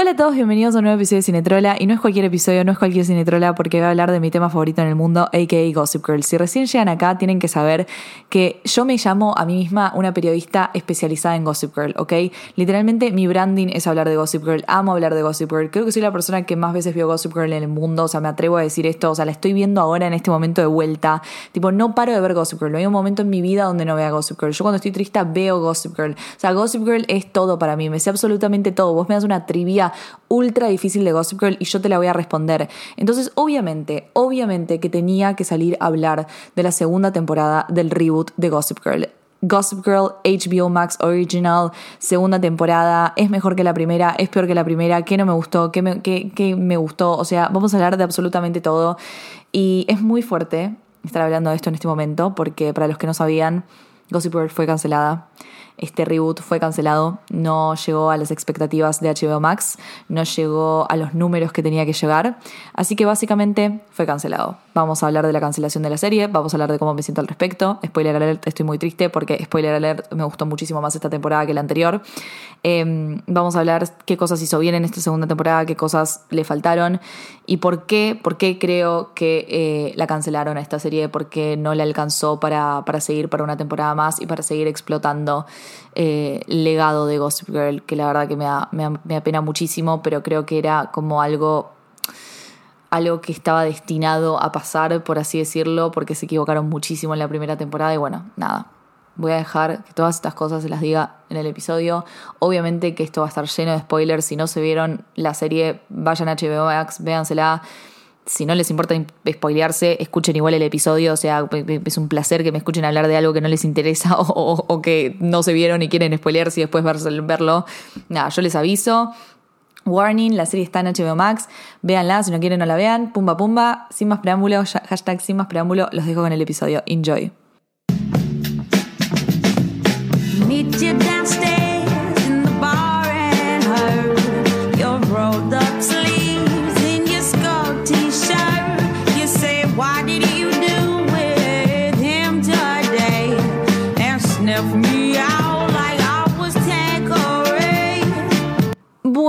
Hola a todos, bienvenidos a un nuevo episodio de Cinetrola. Y no es cualquier episodio, no es cualquier Cinetrola, porque voy a hablar de mi tema favorito en el mundo, a.k.a. Gossip Girl. Si recién llegan acá, tienen que saber que yo me llamo a mí misma una periodista especializada en Gossip Girl, ¿ok? Literalmente mi branding es hablar de Gossip Girl, amo hablar de Gossip Girl. Creo que soy la persona que más veces vio Gossip Girl en el mundo, o sea, me atrevo a decir esto, o sea, la estoy viendo ahora en este momento de vuelta. Tipo, no paro de ver Gossip Girl, no hay un momento en mi vida donde no vea Gossip Girl. Yo cuando estoy triste veo Gossip Girl. O sea, Gossip Girl es todo para mí, me sé absolutamente todo. Vos me das una trivia ultra difícil de Gossip Girl y yo te la voy a responder. Entonces, obviamente, obviamente que tenía que salir a hablar de la segunda temporada del reboot de Gossip Girl. Gossip Girl HBO Max Original, segunda temporada, es mejor que la primera, es peor que la primera, qué no me gustó, qué me, qué- me gustó, o sea, vamos a hablar de absolutamente todo y es muy fuerte estar hablando de esto en este momento porque para los que no sabían, Gossip Girl fue cancelada. Este reboot fue cancelado, no llegó a las expectativas de HBO Max, no llegó a los números que tenía que llegar, así que básicamente fue cancelado. Vamos a hablar de la cancelación de la serie, vamos a hablar de cómo me siento al respecto. Spoiler alert, estoy muy triste porque spoiler alert me gustó muchísimo más esta temporada que la anterior. Eh, vamos a hablar qué cosas hizo bien en esta segunda temporada, qué cosas le faltaron y por qué, por qué creo que eh, la cancelaron a esta serie, por qué no le alcanzó para, para seguir para una temporada más y para seguir explotando eh, el legado de Gossip Girl, que la verdad que me, me, me apena muchísimo, pero creo que era como algo algo que estaba destinado a pasar, por así decirlo, porque se equivocaron muchísimo en la primera temporada y bueno, nada. Voy a dejar que todas estas cosas se las diga en el episodio. Obviamente que esto va a estar lleno de spoilers. Si no se vieron la serie, vayan a HBO Max, véansela. Si no les importa spoilearse, escuchen igual el episodio. O sea, es un placer que me escuchen hablar de algo que no les interesa o, que no se vieron y quieren spoilearse y después verlo. Nada, yo les aviso. Warning, la serie está en HBO Max, véanla, si no quieren no la vean, pumba pumba, sin más preámbulo, hashtag sin más preámbulo, los dejo con el episodio, enjoy. You downstairs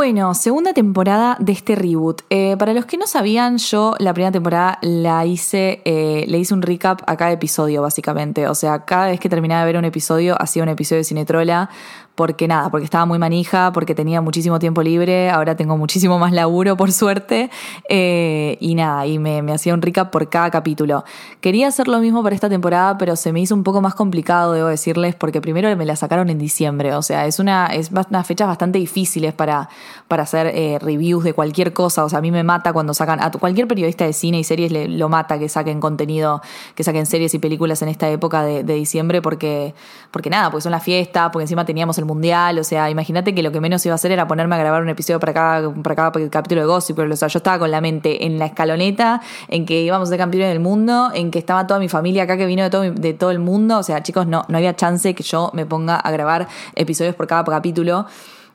Bueno, segunda temporada de este reboot. Eh, para los que no sabían, yo la primera temporada la hice, eh, le hice un recap a cada episodio, básicamente. O sea, cada vez que terminaba de ver un episodio, hacía un episodio de Cinetrola. Porque nada, porque estaba muy manija, porque tenía muchísimo tiempo libre, ahora tengo muchísimo más laburo, por suerte. eh, y nada, y me, me hacía un recap por cada capítulo. Quería hacer lo mismo para esta temporada, pero se me hizo un poco más complicado, debo decirles, porque primero me la sacaron en diciembre. O sea, es una, es unas fechas bastante difíciles para, para hacer eh, reviews de cualquier cosa. O sea, a mí me mata cuando sacan, a cualquier periodista de cine y series le, lo mata que saquen contenido, que saquen series y películas en esta época de, diciembre, porque, porque nada, porque son las fiestas, porque encima teníamos el mundial. O sea, imagínate que lo que menos iba a hacer era ponerme a grabar un episodio para cada, para cada capítulo de Gossip Girl. O sea, yo estaba con la mente en la escaloneta, en que íbamos a ser campeones del mundo, en que estaba toda mi familia acá que vino de todo, de todo el mundo. O sea, chicos, no, no había chance que yo me ponga a grabar episodios por cada capítulo.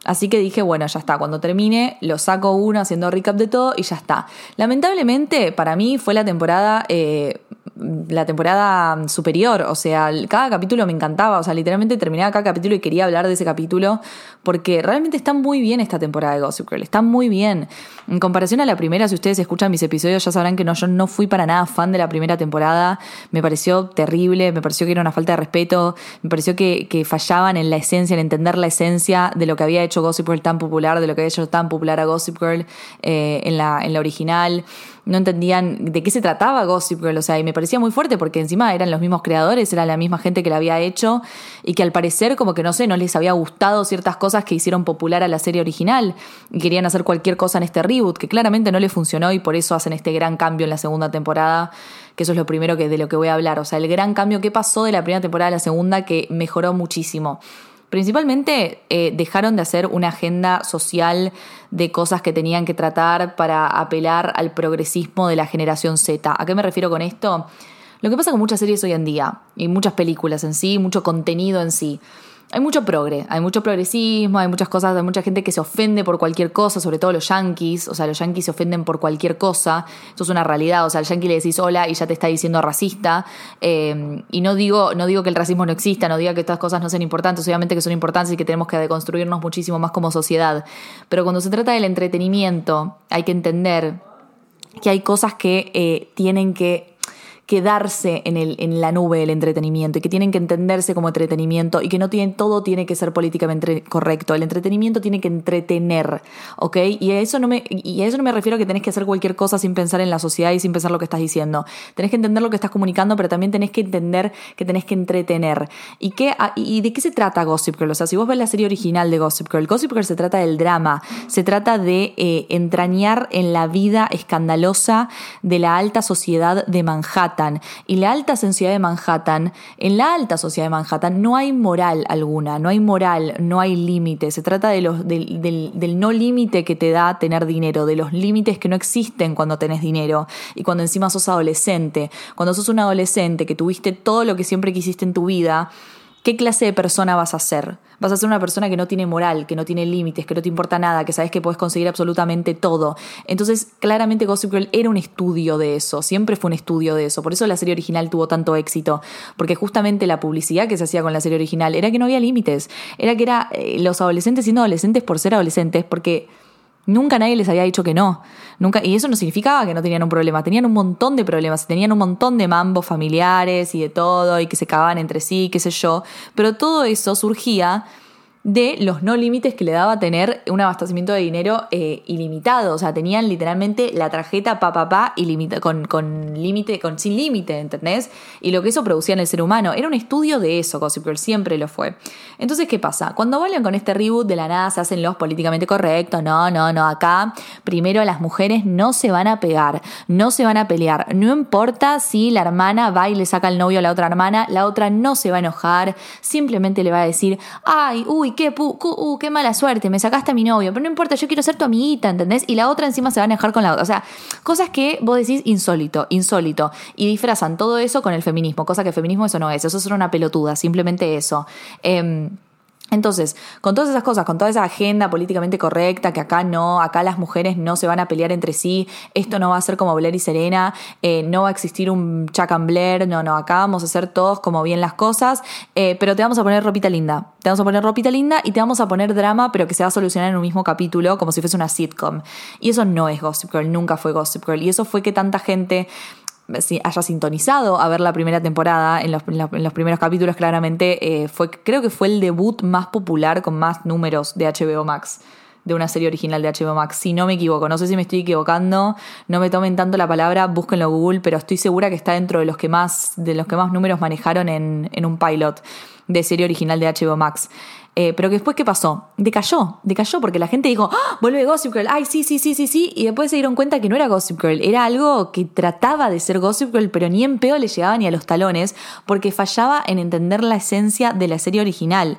Así que dije, bueno, ya está, cuando termine lo saco uno haciendo recap de todo y ya está. Lamentablemente para mí fue la temporada, eh, la temporada superior, o sea, cada capítulo me encantaba, o sea, literalmente terminaba cada capítulo y quería hablar de ese capítulo porque realmente está muy bien esta temporada de Gossip Girl, está muy bien. En comparación a la primera, si ustedes escuchan mis episodios ya sabrán que no, yo no fui para nada fan de la primera temporada, me pareció terrible, me pareció que era una falta de respeto, me pareció que, fallaban en la esencia, en entender la esencia de lo que había hecho Gossip Girl tan popular, de lo que había hecho tan popular a Gossip Girl eh, en, la, en la original. No entendían de qué se trataba Gossip Girl, o sea, y me parecía muy fuerte porque encima eran los mismos creadores, era la misma gente que la había hecho y que al parecer como que no sé, no les había gustado ciertas cosas que hicieron popular a la serie original y querían hacer cualquier cosa en este reboot que claramente no les funcionó y por eso hacen este gran cambio en la segunda temporada, que eso es lo primero que de lo que voy a hablar, o sea, el gran cambio que pasó de la primera temporada a la segunda que mejoró muchísimo. Principalmente eh, dejaron de hacer una agenda social de cosas que tenían que tratar para apelar al progresismo de la generación Z. ¿A qué me refiero con esto? Lo que pasa con muchas series hoy en día, y muchas películas en sí, mucho contenido en sí, hay mucho progre, hay mucho progresismo, hay muchas cosas, hay mucha gente que se ofende por cualquier cosa, sobre todo los yankees, o sea, los yankees se ofenden por cualquier cosa, eso es una realidad, o sea, al yankee le decís hola y ya te está diciendo racista, eh, y no digo, no digo que el racismo no exista, no diga que estas cosas no sean importantes, obviamente que son importantes y que tenemos que deconstruirnos muchísimo más como sociedad, pero cuando se trata del entretenimiento, hay que entender que hay cosas que eh, tienen que quedarse en, el, en la nube del entretenimiento y que tienen que entenderse como entretenimiento y que no tienen, todo tiene que ser políticamente correcto. El entretenimiento tiene que entretener, ¿ok? Y a eso no me, y a eso no me refiero a que tenés que hacer cualquier cosa sin pensar en la sociedad y sin pensar lo que estás diciendo. Tenés que entender lo que estás comunicando, pero también tenés que entender que tenés que entretener. ¿Y, qué, y de qué se trata Gossip Girl? O sea, si vos ves la serie original de Gossip Girl, Gossip Girl se trata del drama, se trata de eh, entrañar en la vida escandalosa de la alta sociedad de Manhattan y la alta sociedad de Manhattan, en la alta sociedad de Manhattan no hay moral alguna, no hay moral, no hay límite. Se trata de los, del, del, del no límite que te da tener dinero, de los límites que no existen cuando tenés dinero y cuando encima sos adolescente. Cuando sos un adolescente que tuviste todo lo que siempre quisiste en tu vida, ¿Qué clase de persona vas a ser? Vas a ser una persona que no tiene moral, que no tiene límites, que no te importa nada, que sabes que puedes conseguir absolutamente todo. Entonces, claramente Gossip Girl era un estudio de eso, siempre fue un estudio de eso. Por eso la serie original tuvo tanto éxito, porque justamente la publicidad que se hacía con la serie original era que no había límites, era que era eh, los adolescentes siendo adolescentes por ser adolescentes, porque Nunca nadie les había dicho que no. Nunca, y eso no significaba que no tenían un problema. Tenían un montón de problemas. Tenían un montón de mambos familiares y de todo, y que se cagaban entre sí, qué sé yo. Pero todo eso surgía de los no límites que le daba tener un abastecimiento de dinero eh, ilimitado. O sea, tenían literalmente la tarjeta pa pa pa con, con límite, con sin límite, ¿entendés? Y lo que eso producía en el ser humano. Era un estudio de eso, Gossip Girl, siempre lo fue. Entonces, ¿qué pasa? Cuando vuelven con este reboot de la nada se hacen los políticamente correctos. No, no, no. Acá, primero las mujeres no se van a pegar, no se van a pelear. No importa si la hermana va y le saca el novio a la otra hermana, la otra no se va a enojar, simplemente le va a decir, ay, uy, qué, uh, qué mala suerte, me sacaste a mi novio, pero no importa, yo quiero ser tu amiguita, ¿entendés? Y la otra encima se va a enojar con la otra. O sea, cosas que vos decís insólito, insólito. Y disfrazan todo eso con el feminismo, cosa que el feminismo eso no es, eso es una pelotuda, simplemente eso. Eh, entonces, con todas esas cosas, con toda esa agenda políticamente correcta, que acá no, acá las mujeres no se van a pelear entre sí, esto no va a ser como Blair y Serena, eh, no va a existir un Chuck and Blair, no, no, acá vamos a hacer todos como bien las cosas, eh, pero te vamos a poner ropita linda, te vamos a poner ropita linda y te vamos a poner drama, pero que se va a solucionar en un mismo capítulo, como si fuese una sitcom. Y eso no es Gossip Girl, nunca fue Gossip Girl. Y eso fue que tanta gente haya sintonizado a ver la primera temporada, en los, en los primeros capítulos claramente, eh, fue, creo que fue el debut más popular con más números de HBO Max, de una serie original de HBO Max, si no me equivoco, no sé si me estoy equivocando, no me tomen tanto la palabra, búsquenlo Google, pero estoy segura que está dentro de los que más, de los que más números manejaron en, en un pilot de serie original de HBO Max. Eh, pero que después, ¿qué pasó? Decayó, decayó porque la gente dijo, ¡Ah! vuelve Gossip Girl, ay, sí, sí, sí, sí, sí, y después se dieron cuenta que no era Gossip Girl, era algo que trataba de ser Gossip Girl, pero ni en pedo le llegaba ni a los talones, porque fallaba en entender la esencia de la serie original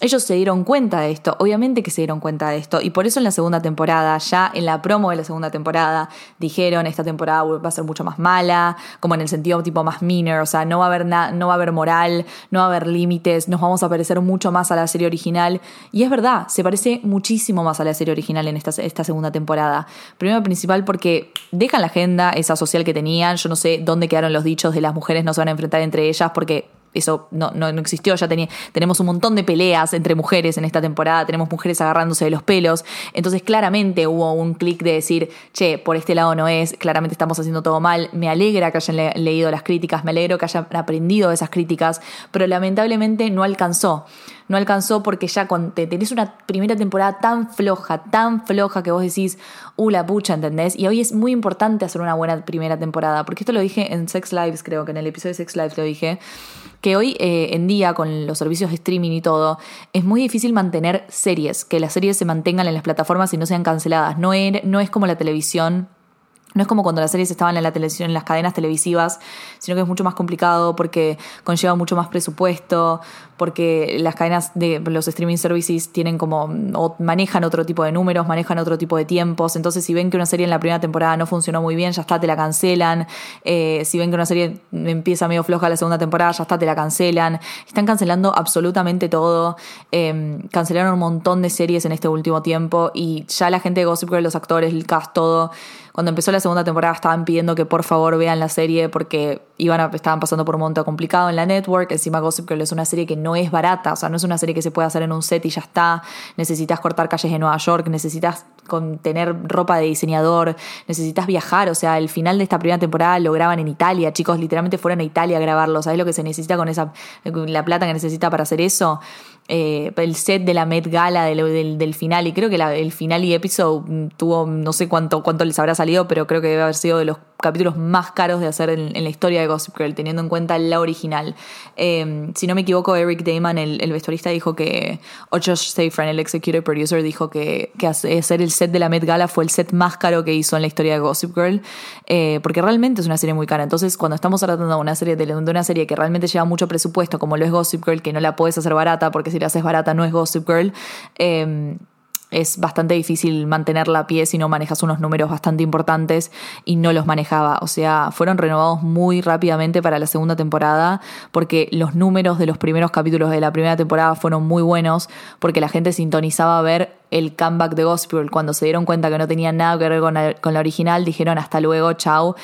ellos se dieron cuenta de esto, obviamente que se dieron cuenta de esto, y por eso en la segunda temporada, ya en la promo de la segunda temporada, dijeron esta temporada va a ser mucho más mala, como en el sentido tipo más meaner, o sea, no va a haber no va a haber moral, no va a haber límites, nos vamos a parecer mucho más a la serie original, y es verdad, se parece muchísimo más a la serie original en esta, esta segunda temporada. Primero principal porque dejan la agenda esa social que tenían, yo no sé dónde quedaron los dichos de las mujeres no se van a enfrentar entre ellas porque eso no, no, existió, ya tenía, tenemos un montón de peleas entre mujeres en esta temporada, tenemos mujeres agarrándose de los pelos, entonces claramente hubo un clic de decir, che, por este lado no es, claramente estamos haciendo todo mal, me alegra que hayan leído las críticas, me alegro que hayan aprendido de esas críticas, pero lamentablemente no alcanzó. No alcanzó porque ya cuando tenés una primera temporada tan floja, tan floja que vos decís, uh, la pucha, ¿entendés? Y hoy es muy importante hacer una buena primera temporada, porque esto lo dije en Sex Lives, creo que en el episodio de Sex Lives lo dije, que hoy eh, en día con los servicios de streaming y todo, es muy difícil mantener series, que las series se mantengan en las plataformas y no sean canceladas. No, no es como la televisión No es como cuando las series estaban en la televisión, en las cadenas televisivas, sino que es mucho más complicado porque conlleva mucho más presupuesto, porque las cadenas de los streaming services tienen como, o manejan otro tipo de números, manejan otro tipo de tiempos. Entonces, si ven que una serie en la primera temporada no funcionó muy bien, ya está, te la cancelan. Eh, si ven que una serie empieza medio floja la segunda temporada, ya está, te la cancelan. Están cancelando absolutamente todo. Eh, cancelaron un montón de series en este último tiempo y ya la gente de Gossip Girl, los actores, el cast, todo cuando empezó la segunda temporada estaban pidiendo que por favor vean la serie porque iban a, estaban pasando por un momento complicado en la network. Encima Gossip Girl es una serie que no es barata, o sea, no es una serie que se puede hacer en un set y ya está. Necesitas cortar calles de Nueva York, necesitas con tener ropa de diseñador, necesitas viajar, o sea, el final de esta primera temporada lo graban en Italia, chicos, literalmente fueron a Italia a grabarlo, ¿sabes lo que se necesita con esa la plata que necesita para hacer eso? Eh, el set de la Met Gala del, final y creo que el final y episodio tuvo no sé cuánto, cuánto les habrá salido, pero creo que debe haber sido de los capítulos más caros de hacer en, la historia de Gossip Girl, teniendo en cuenta la original. Eh, si no me equivoco, Eric Damon, el, el vestuarista, dijo que, o Josh el executive producer, dijo que, que hacer el set de la Met Gala fue el set más caro que hizo en la historia de Gossip Girl, eh, porque realmente es una serie muy cara. Entonces, cuando estamos tratando de una serie, de, una serie que realmente lleva mucho presupuesto, como lo es Gossip Girl, que no la puedes hacer barata, porque si la haces barata no es Gossip Girl, eh, es bastante difícil mantenerla a pie si no manejas unos números bastante importantes y no los manejaba. O sea, fueron renovados muy rápidamente para la segunda temporada porque los números de los primeros capítulos de la primera temporada fueron muy buenos porque la gente sintonizaba a ver el comeback de Gossip Girl. Cuando se dieron cuenta que no tenía nada que ver con la, con la original, dijeron hasta luego, chao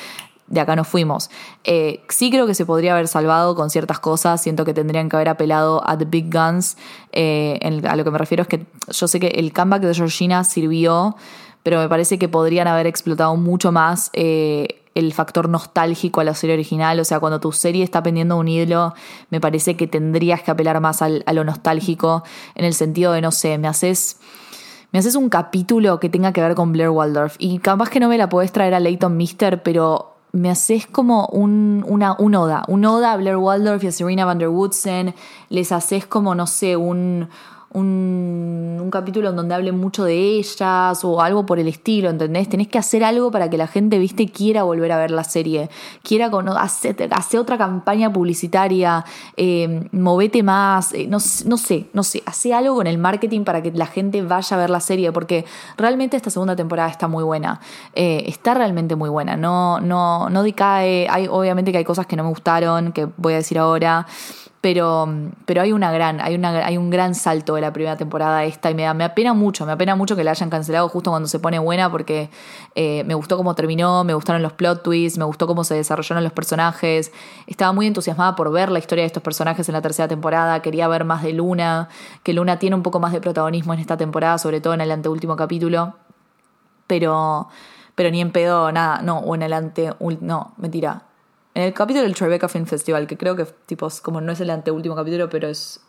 de acá nos fuimos. Eh, sí creo que se podría haber salvado con ciertas cosas, siento que tendrían que haber apelado a The Big Guns, eh, a lo que me refiero es que yo sé que el comeback de Georgina sirvió, pero me parece que podrían haber explotado mucho más eh, el factor nostálgico a la serie original, o sea, cuando tu serie está pendiendo un ídolo, me parece que tendrías que apelar más al, a lo nostálgico, en el sentido de, no sé, me haces me haces un capítulo que tenga que ver con Blair Waldorf. Y capaz que no me la podés traer a Leighton Mister, pero me haces como un, una, un oda, un oda a Blair Waldorf y a Serena Van der Woodsen, les haces como, no sé, un, un, capítulo en donde hable mucho de ellas o algo por el estilo, ¿entendés? Tenés que hacer algo para que la gente, viste, quiera volver a ver la serie, quiera hacer, hacer otra campaña publicitaria, eh, movete más, eh, no, no sé, no sé, hace algo con el marketing para que la gente vaya a ver la serie, porque realmente esta segunda temporada está muy buena, eh, está realmente muy buena, no, no, no decae, hay, obviamente que hay cosas que no me gustaron, que voy a decir ahora, pero, pero hay una gran, hay, una, hay un gran salto de la primera temporada esta y me, da, me apena mucho, me apena mucho que la hayan cancelado justo cuando se pone buena porque eh, me gustó cómo terminó, me gustaron los plot twists, me gustó cómo se desarrollaron los personajes, estaba muy entusiasmada por ver la historia de estos personajes en la tercera temporada, quería ver más de Luna, que Luna tiene un poco más de protagonismo en esta temporada, sobre todo en el anteúltimo capítulo, pero, pero ni en pedo, nada, no, o en el ante, no, mentira, en el capítulo del Tribeca Film Festival, que creo que tipo, como no es el anteúltimo capítulo, pero es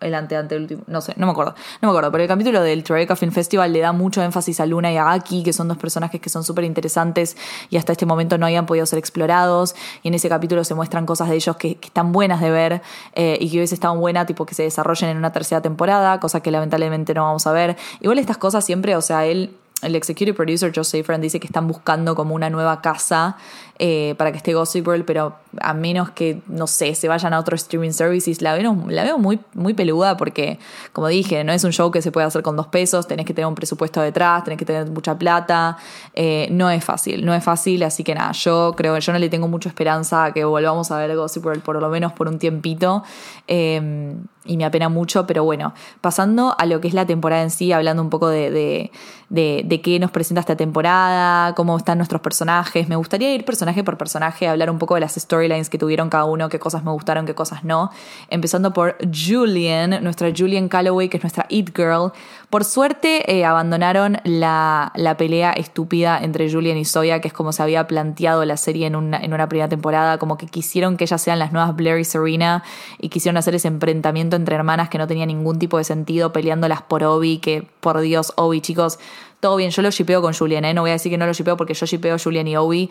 el ante anteúltimo, no sé, no me acuerdo, no me acuerdo, pero el capítulo del Tribeca Film Festival le da mucho énfasis a Luna y a Aki, que son dos personajes que son súper interesantes y hasta este momento no habían podido ser explorados, y en ese capítulo se muestran cosas de ellos que, que están buenas de ver eh, y que hubiese estado buena, tipo que se desarrollen en una tercera temporada, cosa que lamentablemente no vamos a ver. Igual estas cosas siempre, o sea, él el executive producer Joe Safran dice que están buscando como una nueva casa eh, para que esté Gossip Girl, pero a menos que, no sé, se vayan a otros streaming services, la veo, la veo muy, muy peluda porque, como dije, no es un show que se puede hacer con dos pesos, tenés que tener un presupuesto detrás, tenés que tener mucha plata, eh, no es fácil, no es fácil, así que nada, yo creo que yo no le tengo mucha esperanza a que volvamos a ver Gossip Girl por lo menos por un tiempito. Eh, y me apena mucho, pero bueno, pasando a lo que es la temporada en sí, hablando un poco de, de, de, qué nos presenta esta temporada, cómo están nuestros personajes, me gustaría ir personaje por personaje, hablar un poco de las storylines que tuvieron cada uno, qué cosas me gustaron, qué cosas no, empezando por Julian, nuestra Julian Calloway, que es nuestra It Girl. Por suerte eh, abandonaron la, la, pelea estúpida entre Julian y Zoya, que es como se había planteado la serie en una, en una primera temporada, como que quisieron que ellas sean las nuevas Blair y Serena y quisieron hacer ese enfrentamiento entre hermanas que no tenía ningún tipo de sentido, peleándolas por Obi, que por Dios, Obi, chicos, todo bien, yo lo shipeo con Julian, ¿eh? no voy a decir que no lo shipeo porque yo shipeo Julian y Obi.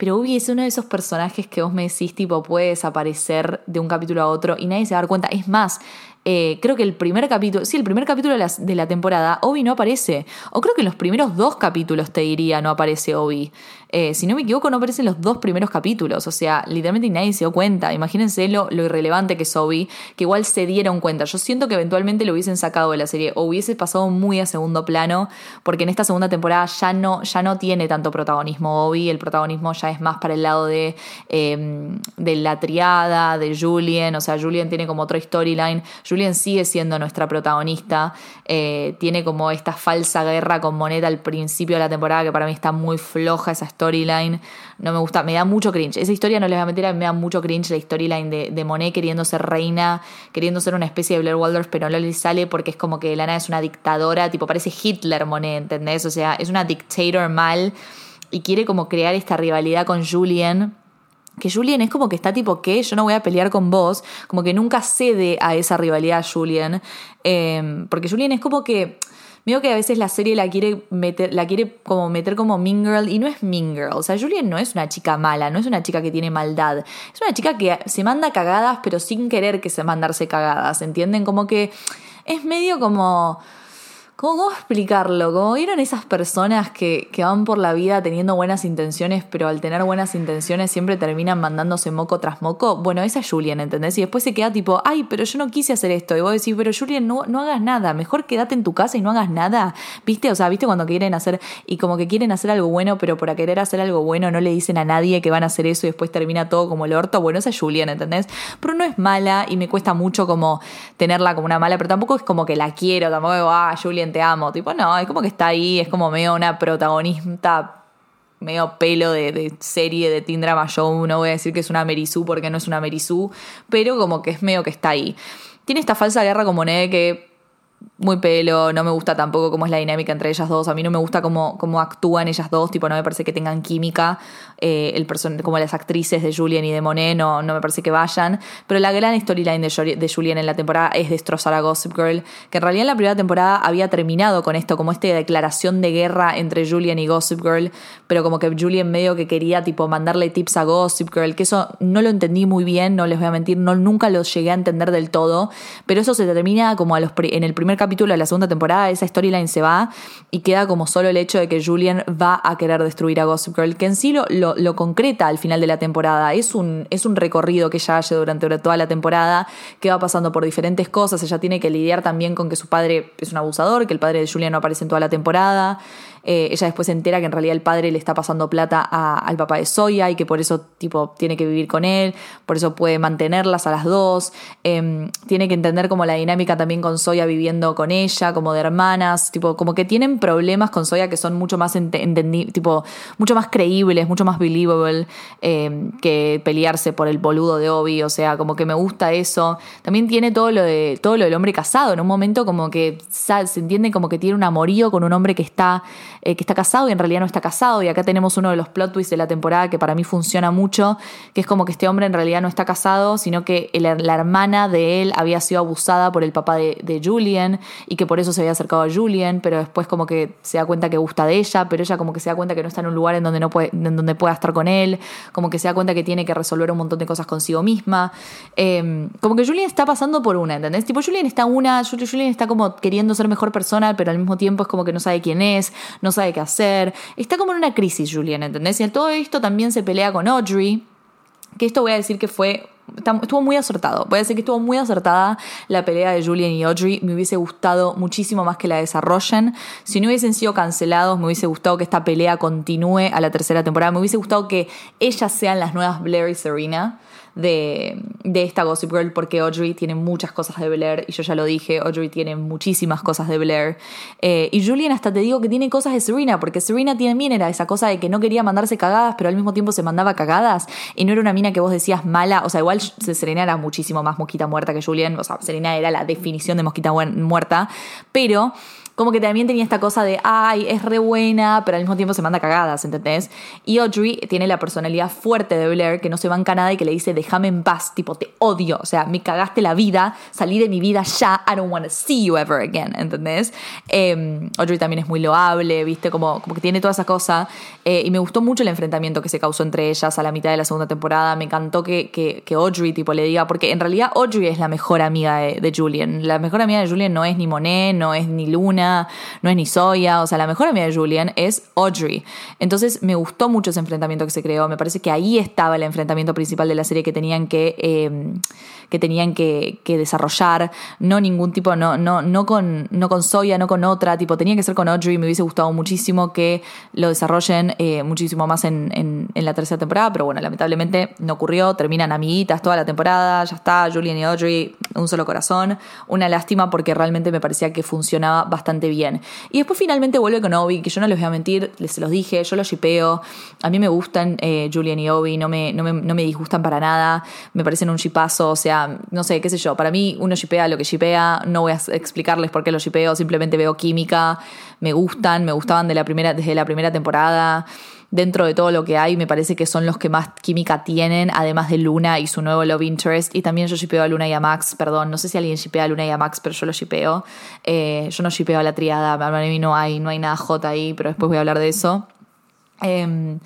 Pero Obi es uno de esos personajes que vos me decís, tipo, puede desaparecer de un capítulo a otro y nadie se va a dar cuenta. Es más, eh, creo que el primer capítulo, sí, el primer capítulo de la, temporada, Obi no aparece. O creo que en los primeros dos capítulos, te diría, no aparece Obi. Eh, si no me equivoco, no aparecen los dos primeros capítulos. O sea, literalmente nadie se dio cuenta. Imagínense lo, lo irrelevante que es Obi, que igual se dieron cuenta. Yo siento que eventualmente lo hubiesen sacado de la serie o hubiese pasado muy a segundo plano, porque en esta segunda temporada ya no, ya no tiene tanto protagonismo Obi. El protagonismo ya es más para el lado de, eh, de la triada, de Julien. O sea, Julien tiene como otra storyline. Julien sigue siendo nuestra protagonista. Eh, tiene como esta falsa guerra con Moneta al principio de la temporada, que para mí está muy floja esa storyline. No me gusta, me da mucho cringe. Esa historia no les voy a meter, me da mucho cringe la storyline de, Monet queriendo ser reina, queriendo ser una especie de Blair Waldorf, pero no le sale porque es como que Lana es una dictadora, tipo parece Hitler Monet, ¿entendés? O sea, es una dictator mal y quiere como crear esta rivalidad con Julien que Julien es como que está tipo, que Yo no voy a pelear con vos. Como que nunca cede a esa rivalidad Julien. Eh, porque Julien es como que. Veo que a veces la serie la quiere meter, la quiere como meter como Mean Girl y no es Mean Girl. O sea, Julien no es una chica mala, no es una chica que tiene maldad. Es una chica que se manda cagadas, pero sin querer que se mandarse cagadas. ¿Entienden? Como que es medio como ¿Cómo explicarlo? Como vieron esas personas que, que, van por la vida teniendo buenas intenciones, pero al tener buenas intenciones siempre terminan mandándose moco tras moco. Bueno, esa es Julian, ¿entendés? Y después se queda tipo, ay, pero yo no quise hacer esto. Y vos decís, pero Julian, no, no hagas nada. Mejor quédate en tu casa y no hagas nada. ¿Viste? O sea, ¿viste cuando quieren hacer, y como que quieren hacer algo bueno, pero por querer hacer algo bueno no le dicen a nadie que van a hacer eso y después termina todo como el orto? Bueno, esa es Julian, ¿entendés? Pero no es mala y me cuesta mucho como tenerla como una mala, pero tampoco es como que la quiero, tampoco digo, ah, Julian, te amo. Tipo, no, es como que está ahí, es como medio una protagonista, medio pelo de, serie de Teen Drama Show. No voy a decir que es una Merisú porque no es una Merisú, pero como que es medio que está ahí. Tiene esta falsa guerra con Monet que muy pelo, no me gusta tampoco cómo es la dinámica entre ellas dos, a mí no me gusta cómo, cómo actúan ellas dos, tipo no me parece que tengan química, eh, el person como las actrices de Julien y de Monet no, no me parece que vayan, pero la gran storyline de, de Julien en la temporada es destrozar a Gossip Girl, que en realidad en la primera temporada había terminado con esto, como esta declaración de guerra entre Julien y Gossip Girl, pero como que Julien medio que quería tipo mandarle tips a Gossip Girl, que eso no lo entendí muy bien, no les voy a mentir, no, nunca lo llegué a entender del todo, pero eso se termina como a los en el primer capítulo de la segunda temporada, esa storyline se va y queda como solo el hecho de que Julian va a querer destruir a Gossip Girl, que en sí lo, lo, lo concreta al final de la temporada. Es un, es un recorrido que ella hace durante toda la temporada, que va pasando por diferentes cosas. Ella tiene que lidiar también con que su padre es un abusador, que el padre de Julian no aparece en toda la temporada. Eh, ella después se entera que en realidad el padre le está pasando plata al papá de Soya y que por eso tipo tiene que vivir con él, por eso puede mantenerlas a las dos. Eh, tiene que entender como la dinámica también con Soya viviendo con ella, como de hermanas, tipo como que tienen problemas con Soya que son mucho más tipo mucho más creíbles, mucho más believable eh, que pelearse por el boludo de Obi, o sea, como que me gusta eso. También tiene todo lo de todo lo del hombre casado, en un momento como que se entiende como que tiene un amorío con un hombre que está eh, que está casado y en realidad no está casado. Y acá tenemos uno de los plot twists de la temporada que para mí funciona mucho, que es como que este hombre en realidad no está casado, sino que la hermana de él había sido abusada por el papá de, de, Julian y que por eso se había acercado a Julian, pero después como que se da cuenta que gusta de ella, pero ella como que se da cuenta que no está en un lugar en donde, no puede, en donde pueda estar con él, como que se da cuenta que tiene que resolver un montón de cosas consigo misma. Eh, como que Julian está pasando por una, ¿entendés? Tipo, Julian está una, Julian está como queriendo ser mejor persona, pero al mismo tiempo es como que no sabe quién es, no sabe qué hacer. Está como en una crisis, Julian, ¿entendés? Y todo esto también se pelea con Audrey, que esto voy a decir que fue estuvo muy acertado. Voy a decir que estuvo muy acertada la pelea de Julian y Audrey. Me hubiese gustado muchísimo más que la desarrollen. Si no hubiesen sido cancelados, me hubiese gustado que esta pelea continúe a la tercera temporada. Me hubiese gustado que ellas sean las nuevas Blair y Serena de, de, esta Gossip Girl porque Audrey tiene muchas cosas de Blair y yo ya lo dije, Audrey tiene muchísimas cosas de Blair. Eh, y Julian hasta te digo que tiene cosas de Serena porque Serena también era esa cosa de que no quería mandarse cagadas pero al mismo tiempo se mandaba cagadas y no era una mina que vos decías mala, o sea igual Serena era muchísimo más mosquita muerta que Julian, o sea Serena era la definición de mosquita muerta pero como que también tenía esta cosa de, ay, es re buena, pero al mismo tiempo se manda cagadas, ¿entendés? Y Audrey tiene la personalidad fuerte de Blair, que no se banca nada y que le dice, déjame en paz, tipo, te odio, o sea, me cagaste la vida, salí de mi vida ya, I don't want to see you ever again, ¿entendés? Eh, Audrey también es muy loable, ¿viste? Como, como que tiene toda esa cosa. eh, y me gustó mucho el enfrentamiento que se causó entre ellas a la mitad de la segunda temporada. Me encantó que, que, que Audrey, tipo, le diga, porque en realidad Audrey es la mejor amiga de, de Julian. La mejor amiga de Julian no es ni Monet, no es ni Luna, no es ni Zoya. O sea, la mejor amiga de Julian es Audrey. Entonces me gustó mucho ese enfrentamiento que se creó. Me parece que ahí estaba el enfrentamiento principal de la serie que tenían que, eh, que tenían que, desarrollar. No ningún tipo, no, no, no con, no con no con otra. Tipo, tenía que ser con Audrey. Me hubiese gustado muchísimo que lo desarrollen eh, muchísimo más en, en, en la tercera temporada. Pero bueno, lamentablemente no ocurrió. Terminan amiguitas toda la temporada. Ya está, Julian y Audrey, un solo corazón. Una lástima porque realmente me parecía que funcionaba bastante bien. Y después finalmente vuelve con Obi, que yo no les voy a mentir, les los dije, yo los shipeo. A mí me gustan eh, Julian y Obi, no me, no, me, no me disgustan para nada. Me parecen un shipazo, o sea, no sé, qué sé yo. Para mí uno shipea lo que shipea. No voy a explicarles por qué los shipeo, simplemente veo química. Me gustan, me gustaban de la primera, desde la primera temporada dentro de todo lo que hay, me parece que son los que más química tienen, además de Luna y su nuevo Love Interest. Y también yo shipeo a Luna y a Max, perdón, no sé si alguien shipea a Luna y a Max, pero yo lo shipeo. Eh, yo no shipeo a la triada, para mí no hay, no hay nada J ahí, pero después voy a hablar de eso. Eh,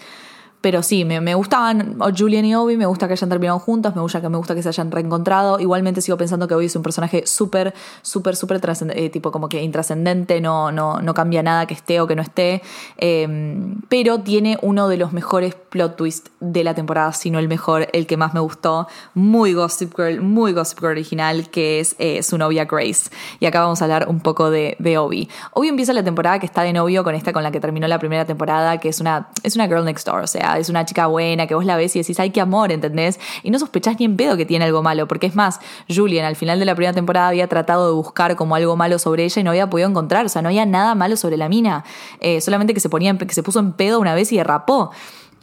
pero sí, me, me gustaban Julian y Obi, me gusta que hayan terminado juntos, me gusta que me gusta que se hayan reencontrado. Igualmente sigo pensando que Obi es un personaje súper, súper, súper eh, tipo como que intrascendente, no, no, no cambia nada que esté o que no esté. Eh, pero tiene uno de los mejores plot twists de la temporada, si no el mejor, el que más me gustó. Muy Gossip Girl, muy Gossip Girl original, que es eh, su novia Grace. Y acá vamos a hablar un poco de, de Obi. Obi empieza la temporada que está de novio con esta con la que terminó la primera temporada, que es una, es una girl next door, o sea, es una chica buena, que vos la ves y decís, ay, qué amor, ¿entendés? Y no sospechás ni en pedo que tiene algo malo, porque es más, Julian al final de la primera temporada había tratado de buscar como algo malo sobre ella y no había podido encontrar, o sea, no había nada malo sobre la mina, eh, solamente que se, ponía, que se puso en pedo una vez y derrapó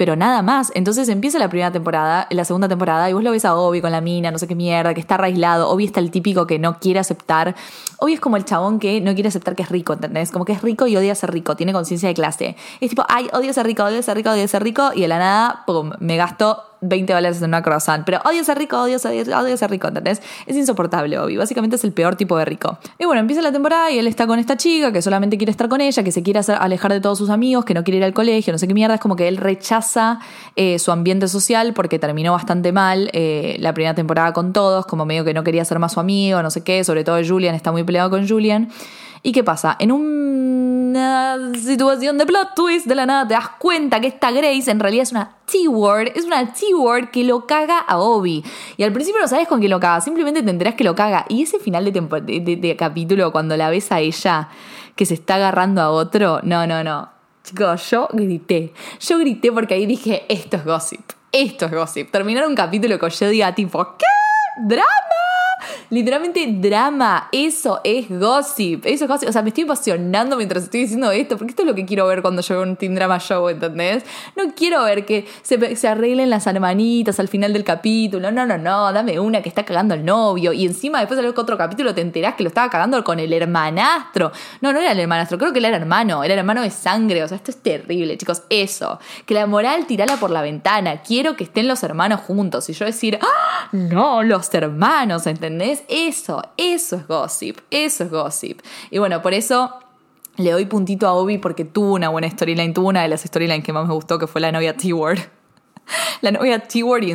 pero nada más. Entonces empieza la primera temporada, la segunda temporada, y vos lo ves a Obi con la mina, no sé qué mierda, que está aislado. Obi está el típico que no quiere aceptar. Obi es como el chabón que no quiere aceptar que es rico, ¿entendés? Como que es rico y odia ser rico, tiene conciencia de clase. Es tipo, ay, odio ser rico, odio ser rico, odio ser rico, y de la nada, pum, me gasto 20 dólares en una croissant. Pero odio ser rico, odio ser, odio ser rico, ¿entendés? Es insoportable, Obi. Básicamente es el peor tipo de rico. Y bueno, empieza la temporada y él está con esta chica que solamente quiere estar con ella, que se quiere alejar de todos sus amigos, que no quiere ir al colegio, no sé qué mierda. Es como que él rechaza eh, su ambiente social porque terminó bastante mal eh, la primera temporada con todos, como medio que no quería ser más su amigo, no sé qué. Sobre todo Julian está muy peleado con Julian. ¿Y qué pasa? En una situación de plot twist, de la nada te das cuenta que esta Grace en realidad es una T-word, es una T-word que lo caga a Obi. Y al principio no sabes con quién lo caga, simplemente te enterás que lo caga. Y ese final de, capítulo, cuando la ves a ella que se está agarrando a otro, no, no, no. Chicos, yo grité. Yo grité porque ahí dije, esto es gossip. Esto es gossip. Terminar un capítulo que yo diga tipo, ¿qué? ¿Drama? Literalmente drama, eso es gossip, eso es gossip. O sea, me estoy emocionando mientras estoy diciendo esto, porque esto es lo que quiero ver cuando yo un Teen Drama Show, ¿entendés? No quiero ver que se, se arreglen las hermanitas al final del capítulo. No, no, no, dame una que está cagando al novio. Y encima después de otro capítulo te enterás que lo estaba cagando con el hermanastro. No, no era el hermanastro, creo que él era hermano, era hermano de sangre. O sea, esto es terrible, chicos. Eso, que la moral tirala por la ventana. Quiero que estén los hermanos juntos. Y yo decir, ¡Ah! no, los hermanos, ¿entendés? Eso, eso es gossip, eso es gossip. Y bueno, por eso le doy puntito a Obi porque tuvo una buena storyline, tuvo una de las storylines que más me gustó, que fue la novia T-Word. La novia T-Word y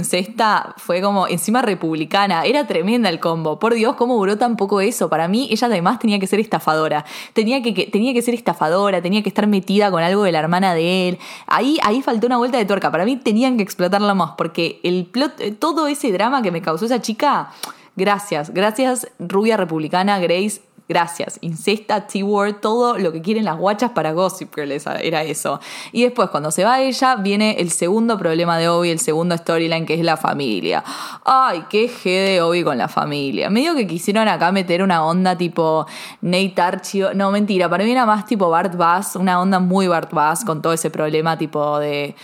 fue como encima republicana. Era tremenda el combo. Por Dios, cómo duró tan poco eso. Para mí, ella además tenía que ser estafadora. Tenía que, que- tenía que ser estafadora, tenía que estar metida con algo de la hermana de él. Ahí, ahí faltó una vuelta de tuerca. Para mí tenían que explotarla más porque el plot, eh, todo ese drama que me causó esa chica. Gracias, gracias, rubia republicana, Grace. Gracias. Incesta, T-Word, todo lo que quieren las guachas para Gossip Girl era eso. Y después, cuando se va ella, viene el segundo problema de Obi, el segundo storyline, que es la familia. Ay, qué G de Obi con la familia. Medio que quisieron acá meter una onda tipo Nate Archie. No, mentira, para mí era más tipo Bart Bass, una onda muy Bart Bass con todo ese problema tipo de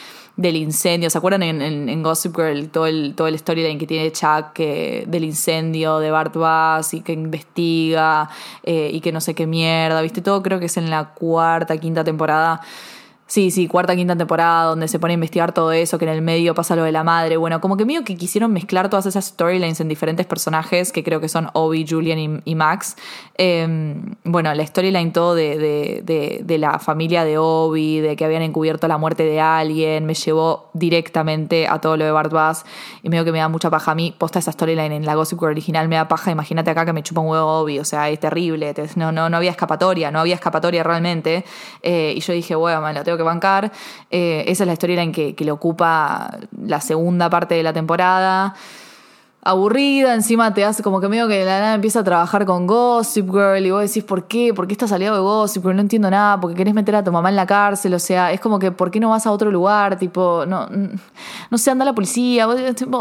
del incendio. ¿Se acuerdan en, en- en Gossip Girl todo el, todo el storyline que tiene Chuck que- del incendio de Bart Bass y que investiga eh, y que no sé qué mierda? ¿Viste? Todo creo que es en la cuarta, quinta temporada. Sí, sí, cuarta, quinta temporada, donde se pone a investigar todo eso, que en el medio pasa lo de la madre. Bueno, como que medio que quisieron mezclar todas esas storylines en diferentes personajes, que creo que son Obi, Julian y, Max. Eh, bueno, la storyline todo de, de, de, la familia de Obi, de que habían encubierto la muerte de alguien, me llevó directamente a todo lo de Bart Bass. Y medio que me da mucha paja a mí. Posta esa storyline en la Gossip Girl original me da paja. Imagínate acá que me chupa un huevo Obi, o sea, es terrible. te- No, no, no había escapatoria, no había escapatoria realmente. Eh, y yo dije, bueno, me la tengo que bancar. Eh, esa es la storyline que, que le ocupa la segunda parte de la temporada. Aburrida, encima te hace como que medio que la nada empieza a trabajar con Gossip Girl y vos decís, ¿por qué? ¿Por qué estás aliado de Gossip Girl? No entiendo nada, porque querés meter a tu mamá en la cárcel, o sea, es como que, ¿por qué no vas a otro lugar? Tipo, no, no sé, anda la policía.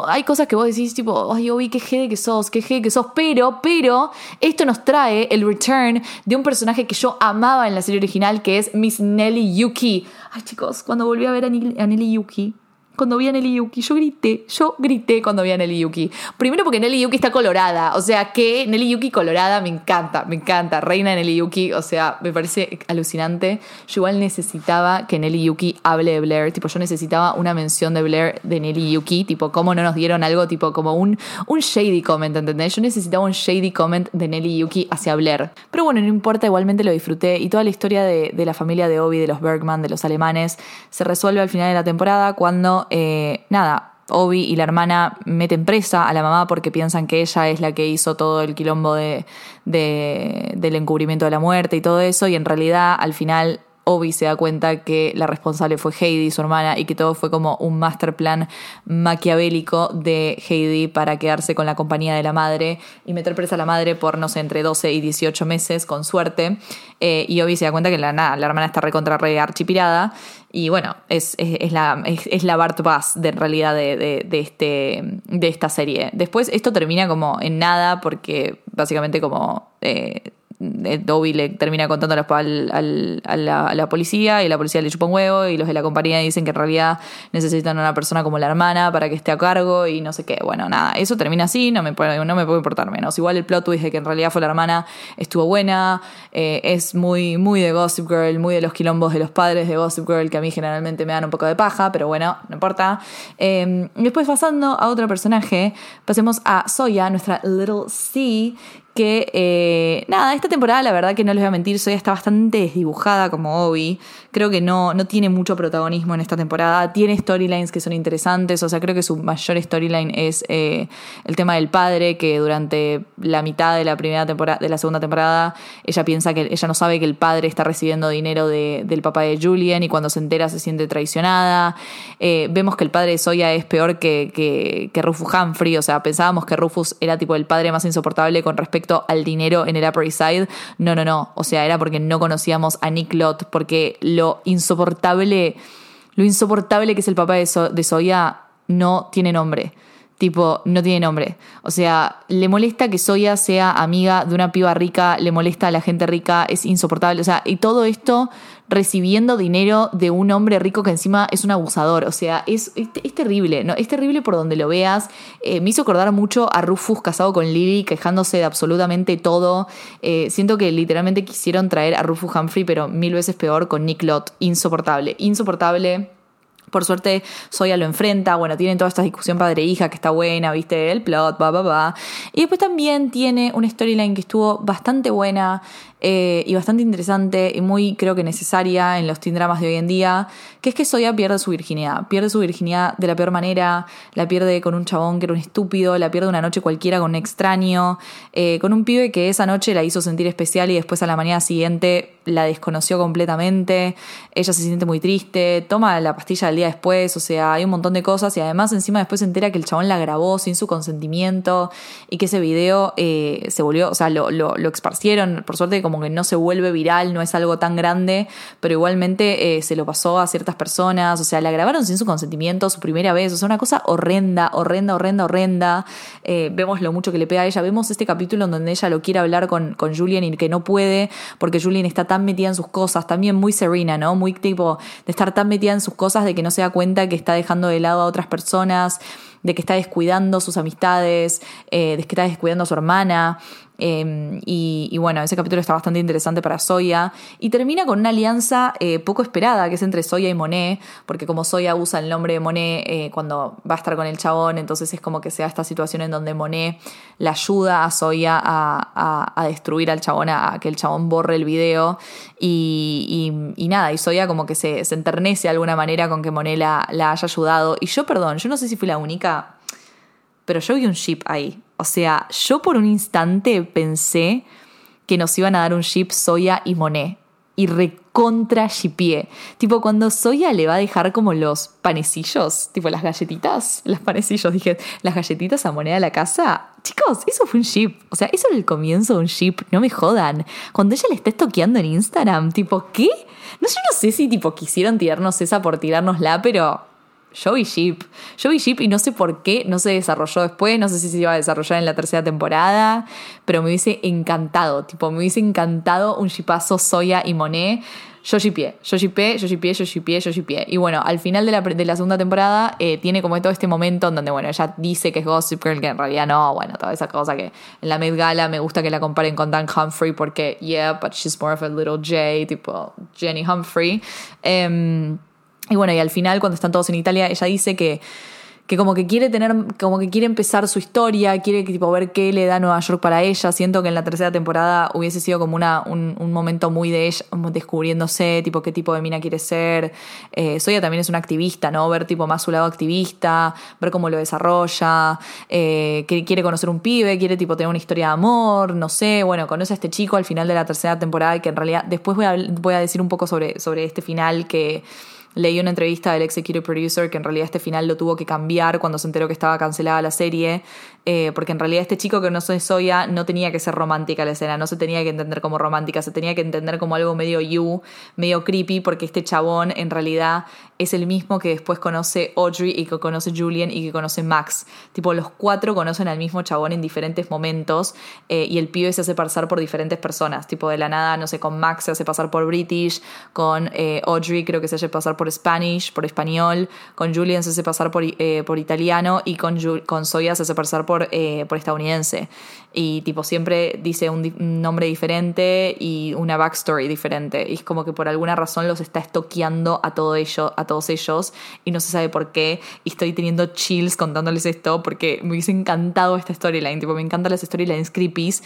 Hay cosas que vos decís, tipo, ay, Obi, qué jede que sos, qué jede que sos, pero, pero, esto nos trae el return de un personaje que yo amaba en la serie original, que es Miss Nelly Yuki. Ay, chicos, cuando volví a ver a Nelly Yuki, cuando vi a Nelly Yuki, yo grité, yo grité cuando vi a Nelly Yuki. Primero porque Nelly Yuki está colorada, o sea que Nelly Yuki colorada me encanta, me encanta. Reina Nelly Yuki, o sea, me parece alucinante. Yo igual necesitaba que Nelly Yuki hable de Blair, tipo yo necesitaba una mención de Blair de Nelly Yuki, tipo cómo no nos dieron algo, tipo como un, un shady comment, ¿entendés? Yo necesitaba un shady comment de Nelly Yuki hacia Blair. Pero bueno, no importa, igualmente lo disfruté y toda la historia de, de la familia de Obi, de los Bergman, de los alemanes, se resuelve al final de la temporada cuando, eh, nada, Obi y la hermana meten presa a la mamá porque piensan que ella es la que hizo todo el quilombo de, de- del encubrimiento de la muerte y todo eso, y en realidad al final Obi se da cuenta que la responsable fue Heidi, su hermana, y que todo fue como un master plan maquiavélico de Heidi para quedarse con la compañía de la madre y meter presa a la madre por, no sé, entre 12 y 18 meses, con suerte. Eh, y Obi se da cuenta que la, la hermana está recontra re archipirada. Y bueno, es, es, la, es, la Bart Bass de en realidad de, de, este, de esta serie. Después esto termina como en nada porque básicamente como... eh, Dobby le termina contando al- al- a, la, a policía y la policía le chupa un huevo y los de la compañía dicen que en realidad necesitan una persona como la hermana para que esté a cargo y no sé qué. Bueno, nada, eso termina así, no me, no me puede importar menos. Igual el plot twist de que en realidad fue la hermana estuvo buena, eh, es muy, muy de Gossip Girl, muy de los quilombos de los padres de Gossip Girl que a mí generalmente me dan un poco de paja, pero bueno, no importa. Eh, después pasando a otro personaje, pasemos a Soya, nuestra Little C, que eh, nada, esta temporada la verdad que no les voy a mentir, Soya está bastante desdibujada como Obi. Creo que no, no tiene mucho protagonismo en esta temporada. Tiene storylines que son interesantes, o sea, creo que su mayor storyline es eh, el tema del padre, que durante la mitad de la primera temporada, de la segunda temporada, ella piensa que ella no sabe que el padre está recibiendo dinero de- del papá de Julian y cuando se entera se siente traicionada. Eh, vemos que el padre de Soya es peor que, que, que Rufus Humphrey, o sea, pensábamos que Rufus era tipo el padre más insoportable con respecto al dinero en el Upper East Side. No, no, no. O sea, era porque no conocíamos a Nick Lott, porque lo insoportable, lo insoportable que es el papá de, So- de Soya no tiene nombre. Tipo, no tiene nombre. O sea, le molesta que Soya sea amiga de una piba rica, le molesta a la gente rica, es insoportable. O sea, y todo esto recibiendo dinero de un hombre rico que encima es un abusador. O sea, es, es, terrible, ¿no? Es terrible por donde lo veas. Eh, me hizo acordar mucho a Rufus casado con Lily, quejándose de absolutamente todo. Eh, siento que literalmente quisieron traer a Rufus Humphrey, pero mil veces peor con Nick Lott. Insoportable, insoportable. Por suerte, Soya lo enfrenta. Bueno, tienen toda esta discusión padre-hija que está buena, viste, el plot, va, va, va. Y después también tiene una storyline que estuvo bastante buena eh, y bastante interesante y muy, creo que necesaria en los teen dramas de hoy en día, que es que Soya pierde su virginidad. Pierde su virginidad de la peor manera, la pierde con un chabón que era un estúpido, la pierde una noche cualquiera con un extraño, eh, con un pibe que esa noche la hizo sentir especial y después a la mañana siguiente la desconoció completamente. Ella se siente muy triste, toma la pastilla del día después, o sea, hay un montón de cosas y además encima después se entera que el chabón la grabó sin su consentimiento y que ese video eh, se volvió, o sea, lo, lo, lo esparcieron, por suerte como que no se vuelve viral, no es algo tan grande, pero igualmente eh, se lo pasó a ciertas personas, o sea, la grabaron sin su consentimiento, su primera vez, o sea, una cosa horrenda, horrenda, horrenda, horrenda. Eh, vemos lo mucho que le pega a ella, vemos este capítulo en donde ella lo quiere hablar con, con Julian y que no puede, porque Julian está tan metida en sus cosas, también muy serena, ¿no? Muy tipo de estar tan metida en sus cosas de que no se da cuenta que está dejando de lado a otras personas, de que está descuidando sus amistades, eh, de que está descuidando a su hermana. Eh, y, bueno, ese capítulo está bastante interesante para Soya. Y termina con una alianza eh, poco esperada, que es entre Soya y Monet, porque como Soya usa el nombre de Monet eh, cuando va a estar con el chabón, entonces es como que se da esta situación en donde Monet le ayuda a Soya a, destruir al chabón, a, que el chabón borre el video. Y, nada, y Soya como que se, enternece de alguna manera con que Monet la haya ayudado. Y yo, perdón, yo no sé si fui la única, pero yo vi un ship ahí. O sea, yo por un instante pensé que nos iban a dar un ship Soya y Monet. Y recontra shipié. Tipo, cuando Soya le va a dejar como los panecillos, tipo las galletitas, los panecillos, dije, las galletitas a Monet a la casa. Chicos, eso fue un ship. O sea, eso era el comienzo de un ship. No me jodan. Cuando ella le está estoqueando en Instagram, tipo, ¿qué? No, yo no sé si tipo quisieron tirarnos esa por tirárnosla, pero Ship. Yo vi Ship y no sé por qué no se desarrolló después, no sé si se iba a desarrollar en la tercera temporada, pero me hubiese encantado, tipo, me hubiese encantado un shipazo Soya y Monet. Yo shipié, yo shipié, yo shipié, yo shipié, yo shipié. Y bueno, al final de la, de la segunda temporada eh, tiene como todo este momento en donde, bueno, ella dice que es Gossip Girl, que en realidad no, bueno, toda esa cosa que en la Met Gala me gusta que la comparen con Dan Humphrey porque, yeah, but she's more of a little J, tipo Jenny Humphrey. Um, y bueno, y al final, cuando están todos en Italia, ella dice que, que como que quiere tener, como que quiere empezar su historia, quiere tipo ver qué le da Nueva York para ella. Siento que en la tercera temporada hubiese sido como una, un, un momento muy de ella descubriéndose, tipo qué tipo de mina quiere ser. Eh, Soya también es una activista, ¿no? Ver tipo más su lado activista, ver cómo lo desarrolla, eh, que quiere conocer un pibe, quiere tipo tener una historia de amor, no sé, bueno, conoce a este chico al final de la tercera temporada que en realidad después voy a, voy a decir un poco sobre, sobre este final que leí una entrevista del executive producer que en realidad este final lo tuvo que cambiar cuando se enteró que estaba cancelada la serie, eh, porque en realidad este chico que no soy Soya no tenía que ser romántica la escena, no se tenía que entender como romántica, se tenía que entender como algo medio you, medio creepy, porque este chabón en realidad es el mismo que después conoce Audrey y que conoce Julian y que conoce Max. Tipo, los cuatro conocen al mismo chabón en diferentes momentos eh, y el pibe se hace pasar por diferentes personas. Tipo, de la nada, no sé, con Max se hace pasar por British, con eh, Audrey creo que se hace pasar por Spanish, por español, con Julian se hace pasar por, por italiano y con, con Soya se hace pasar por, eh, por estadounidense. Y tipo siempre dice un, un, nombre diferente y una backstory diferente. Y es como que por alguna razón los está estoqueando a, todo ello, a todos ellos y no se sabe por qué. Y estoy teniendo chills contándoles esto porque me hubiese encantado esta storyline. Tipo, me encantan las storylines creepies.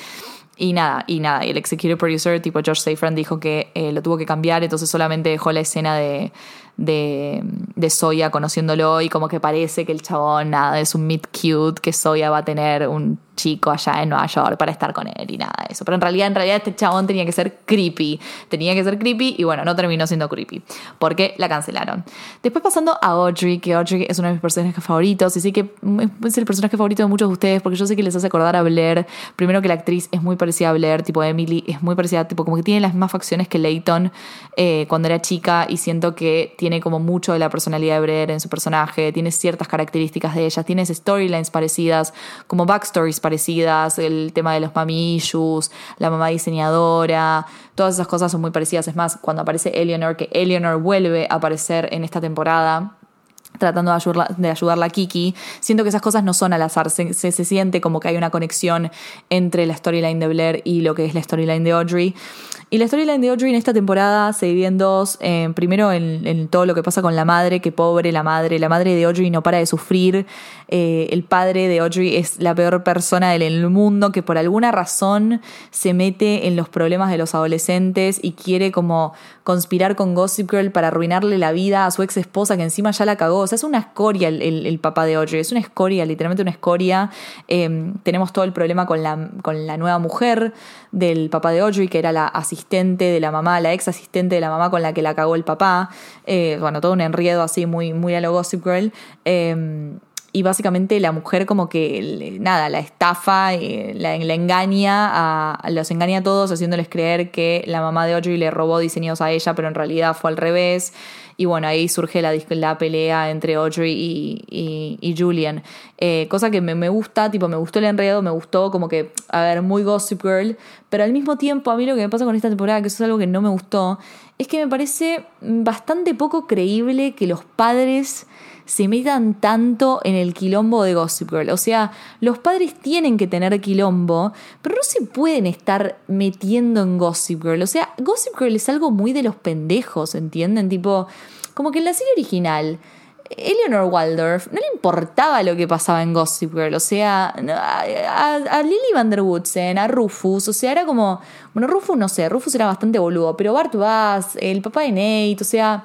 Y nada, y nada, y el executive producer, tipo George Safran, dijo que eh, lo tuvo que cambiar, entonces solamente dejó la escena de, de, de Soya conociéndolo y como que parece que el chabón, nada, es un meet cute, que Soya va a tener un chico allá en Nueva York para estar con él y nada de eso. Pero en realidad, en realidad este chabón tenía que ser creepy. Tenía que ser creepy y bueno, no terminó siendo creepy. Porque la cancelaron. Después pasando a Audrey, que Audrey es uno de mis personajes favoritos y sí que es el personaje favorito de muchos de ustedes porque yo sé que les hace acordar a Blair. Primero que la actriz es muy parecida a Blair, tipo Emily, es muy parecida, tipo como que tiene las mismas facciones que Leighton eh, cuando era chica y siento que tiene como mucho de la personalidad de Blair en su personaje, tiene ciertas características de ella, tiene storylines parecidas, como backstories parecidas, el tema de los mami issues, la mamá diseñadora, todas esas cosas son muy parecidas. Es más, cuando aparece Eleanor, que Eleanor vuelve a aparecer en esta temporada tratando de ayudarla, de a Kiki. Siento que esas cosas no son al azar, se, se, siente como que hay una conexión entre la storyline de Blair y lo que es la storyline de Audrey. Y la storyline de Audrey en esta temporada se divide en dos. Eh, primero en, en, todo lo que pasa con la madre, que pobre la madre. La madre de Audrey no para de sufrir. Eh, el padre de Audrey es la peor persona del mundo que por alguna razón se mete en los problemas de los adolescentes y quiere como conspirar con Gossip Girl para arruinarle la vida a su ex esposa que encima ya la cagó. O sea, es una escoria el, papá de Audrey. Es una escoria, literalmente una escoria. Eh, tenemos todo el problema con la, con la nueva mujer del papá de Audrey, que era la asistente de la mamá, la ex asistente de la mamá con la que la cagó el papá. Eh, bueno, todo un enredo así muy, muy a lo Gossip Girl. Eh, y básicamente la mujer como que nada, la estafa, la, la engaña, a, los engaña a todos haciéndoles creer que la mamá de Audrey le robó diseños a ella, pero en realidad fue al revés. Y bueno, ahí surge la, la pelea entre Audrey y, y- y Julian. Eh, cosa que me, me gusta, tipo, me gustó el enredo, me gustó como que, a ver, muy Gossip Girl. Pero al mismo tiempo, a mí lo que me pasa con esta temporada, que eso es algo que no me gustó, es que me parece bastante poco creíble que los padres se metan tanto en el quilombo de Gossip Girl. O sea, los padres tienen que tener quilombo, pero no se pueden estar metiendo en Gossip Girl. O sea, Gossip Girl es algo muy de los pendejos, ¿entienden? Tipo, como que en la serie original, Eleanor Waldorf no le importaba lo que pasaba en Gossip Girl, o sea, a, a- Lily Van der a Rufus, o sea, era como, bueno, Rufus no sé, Rufus era bastante boludo, pero Bart Bass, el papá de Nate, o sea,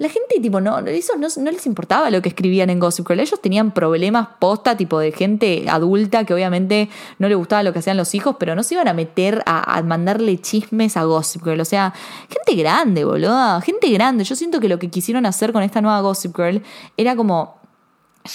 la gente, tipo, no, eso no, no les importaba lo que escribían en Gossip Girl. Ellos tenían problemas posta, tipo, de gente adulta que obviamente no le gustaba lo que hacían los hijos, pero no se iban a meter a, mandarle chismes a Gossip Girl. O sea, gente grande, boludo. Gente grande. Yo siento que lo que quisieron hacer con esta nueva Gossip Girl era como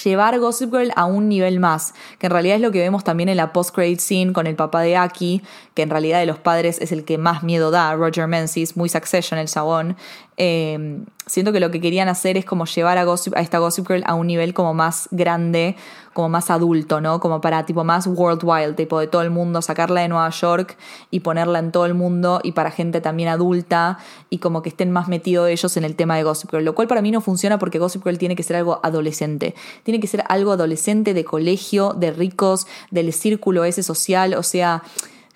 llevar Gossip Girl a un nivel más, que en realidad es lo que vemos también en la post-credit scene con el papá de Aki, que en realidad de los padres es el que más miedo da, Roger Menzies, muy Succession el chabón. Eh, siento que lo que querían hacer es como llevar a, a esta Gossip Girl a un nivel como más grande, como más adulto, ¿no? Como para tipo más worldwide, tipo de todo el mundo, sacarla de Nueva York y ponerla en todo el mundo y para gente también adulta y como que estén más metidos ellos en el tema de Gossip Girl, lo cual para mí no funciona porque Gossip Girl tiene que ser algo adolescente, tiene que ser algo adolescente de colegio, de ricos, del círculo ese social, o sea...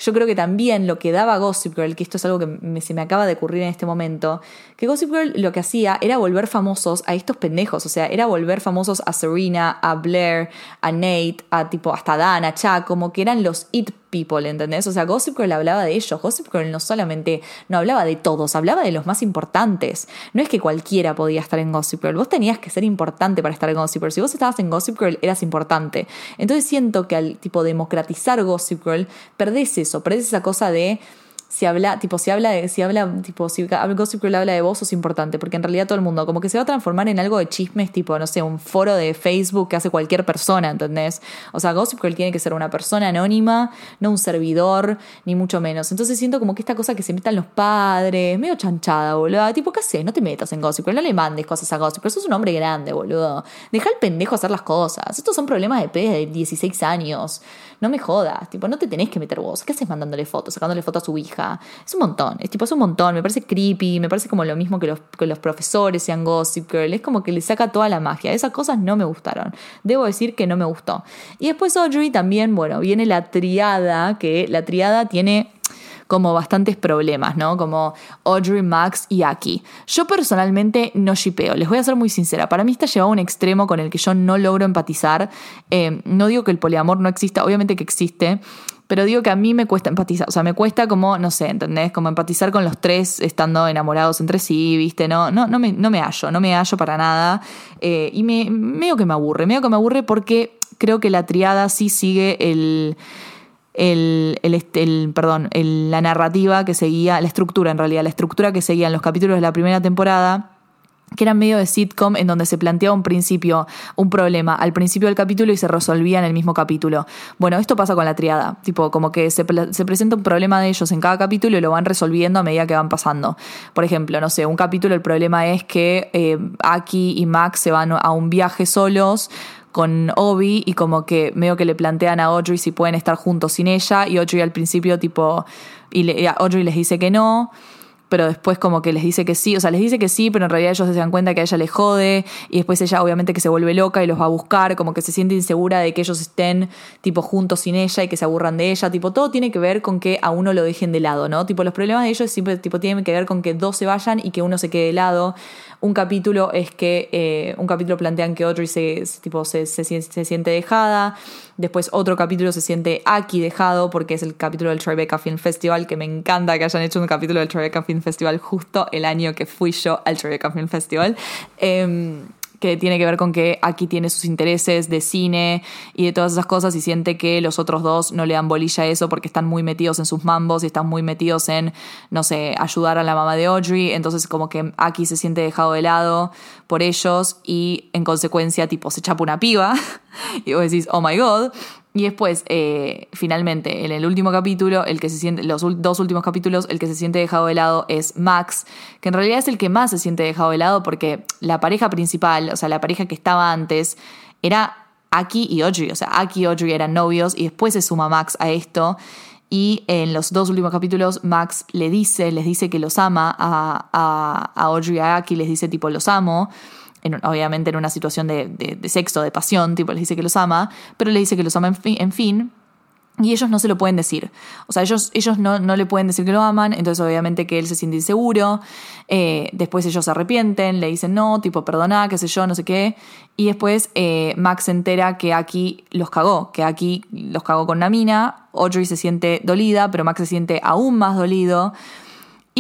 Yo creo que también lo que daba Gossip Girl, que esto es algo que se me acaba de ocurrir en este momento, que Gossip Girl lo que hacía era volver famosos a estos pendejos, o sea, era volver famosos a Serena, a Blair, a Nate, a tipo hasta Dan, a Chuck, como que eran los it people, ¿entendés? O sea, Gossip Girl hablaba de ellos, Gossip Girl no solamente, no hablaba de todos, hablaba de los más importantes. No es que cualquiera podía estar en Gossip Girl, vos tenías que ser importante para estar en Gossip Girl. Si vos estabas en Gossip Girl, eras importante. Entonces siento que al tipo democratizar Gossip Girl, perdés eso, perdés esa cosa de si habla, tipo, si habla de, si habla, tipo, si Gossip Girl habla de vos, sos importante, porque en realidad todo el mundo, como que se va a transformar en algo de chismes, tipo, no sé, un foro de Facebook que hace cualquier persona, ¿entendés? O sea, Gossip Girl tiene que ser una persona anónima, no un servidor, ni mucho menos. Entonces siento como que esta cosa que se metan los padres, medio chanchada, boludo. Tipo, ¿qué haces? No te metas en Gossip Girl, no le mandes cosas a Gossip Girl, sos un hombre grande, boludo. Deja al pendejo hacer las cosas. Estos son problemas de pibes de 16 años. No me jodas, tipo, no te tenés que meter vos. ¿Qué haces mandándole fotos, sacándole fotos a su hija? Es un montón, es tipo, es un montón. Me parece creepy, me parece como lo mismo que los, que los profesores sean Gossip Girl. Es como que le saca toda la magia. Esas cosas no me gustaron. Debo decir que no me gustó. Y después Audrey también, bueno, viene la triada, que la triada tiene como bastantes problemas, ¿no? Como Audrey, Max y Aki. Yo personalmente no shipeo, les voy a ser muy sincera. Para mí está llevado a un extremo con el que yo no logro empatizar. Eh, no digo que el poliamor no exista, obviamente que existe. Pero digo que a mí me cuesta empatizar, o sea, me cuesta como, no sé, ¿entendés? Como empatizar con los tres estando enamorados entre sí, ¿viste? No, no, no, me, no me hallo, no me hallo para nada. Eh, y me, medio que me aburre, medio que me aburre porque creo que la triada sí sigue el, el, perdón, el- la narrativa que seguía, la estructura en realidad, la estructura que seguían los capítulos de la primera temporada que eran medio de sitcom en donde se planteaba un principio, un problema al principio del capítulo y se resolvía en el mismo capítulo. Bueno, esto pasa con la triada, tipo como que se presenta un problema de ellos en cada capítulo y lo van resolviendo a medida que van pasando. Por ejemplo, no sé, un capítulo el problema es que eh, Aki y Max se van a un viaje solos con Obi y como que medio que le plantean a Audrey si pueden estar juntos sin ella y Audrey al principio tipo y le- Audrey les dice que no pero después como que les dice que sí, o sea, les dice que sí, pero en realidad ellos se dan cuenta que a ella le jode y después ella obviamente que se vuelve loca y los va a buscar, como que se siente insegura de que ellos estén tipo juntos sin ella y que se aburran de ella, tipo todo tiene que ver con que a uno lo dejen de lado, ¿no? Tipo los problemas de ellos siempre tipo tienen que ver con que dos se vayan y que uno se quede de lado. Un capítulo es que eh, un capítulo plantean que Audrey se, tipo, se, se, siente dejada, después otro capítulo se siente Aki dejado porque es el capítulo del Tribeca Film Festival, que me encanta que hayan hecho un capítulo del Tribeca Film Festival justo el año que fui yo al Tribeca Film Festival. Em, que tiene que ver con que Aki tiene sus intereses de cine y de todas esas cosas y siente que los otros dos no le dan bolilla a eso porque están muy metidos en sus mambos y están muy metidos en, no sé, ayudar a la mamá de Audrey, entonces como que Aki se siente dejado de lado por ellos y en consecuencia tipo se chapa una piba y vos decís, oh my god. Y después, eh, finalmente, en el último capítulo, el que se siente, los dos últimos capítulos, el que se siente dejado de lado es Max, que en realidad es el que más se siente dejado de lado porque la pareja principal, o sea, la pareja que estaba antes, era Aki y Audrey. O sea, Aki y Audrey eran novios y después se suma Max a esto. Y en los dos últimos capítulos, Max le dice, les dice que los ama a, a, a Audrey y a Aki, les dice tipo los amo. Obviamente en una situación de, de- sexo, de pasión, tipo les dice que los ama, pero le dice que los ama en fin. En fin y ellos no se lo pueden decir. O sea, ellos, ellos no, no le pueden decir que lo aman, entonces obviamente que él se siente inseguro. Eh, después ellos se arrepienten, le dicen no, tipo, perdona, qué sé yo, no sé qué. Y después eh, Max se entera que aquí los cagó, que aquí los cagó con una mina. Audrey se siente dolida, pero Max se siente aún más dolido.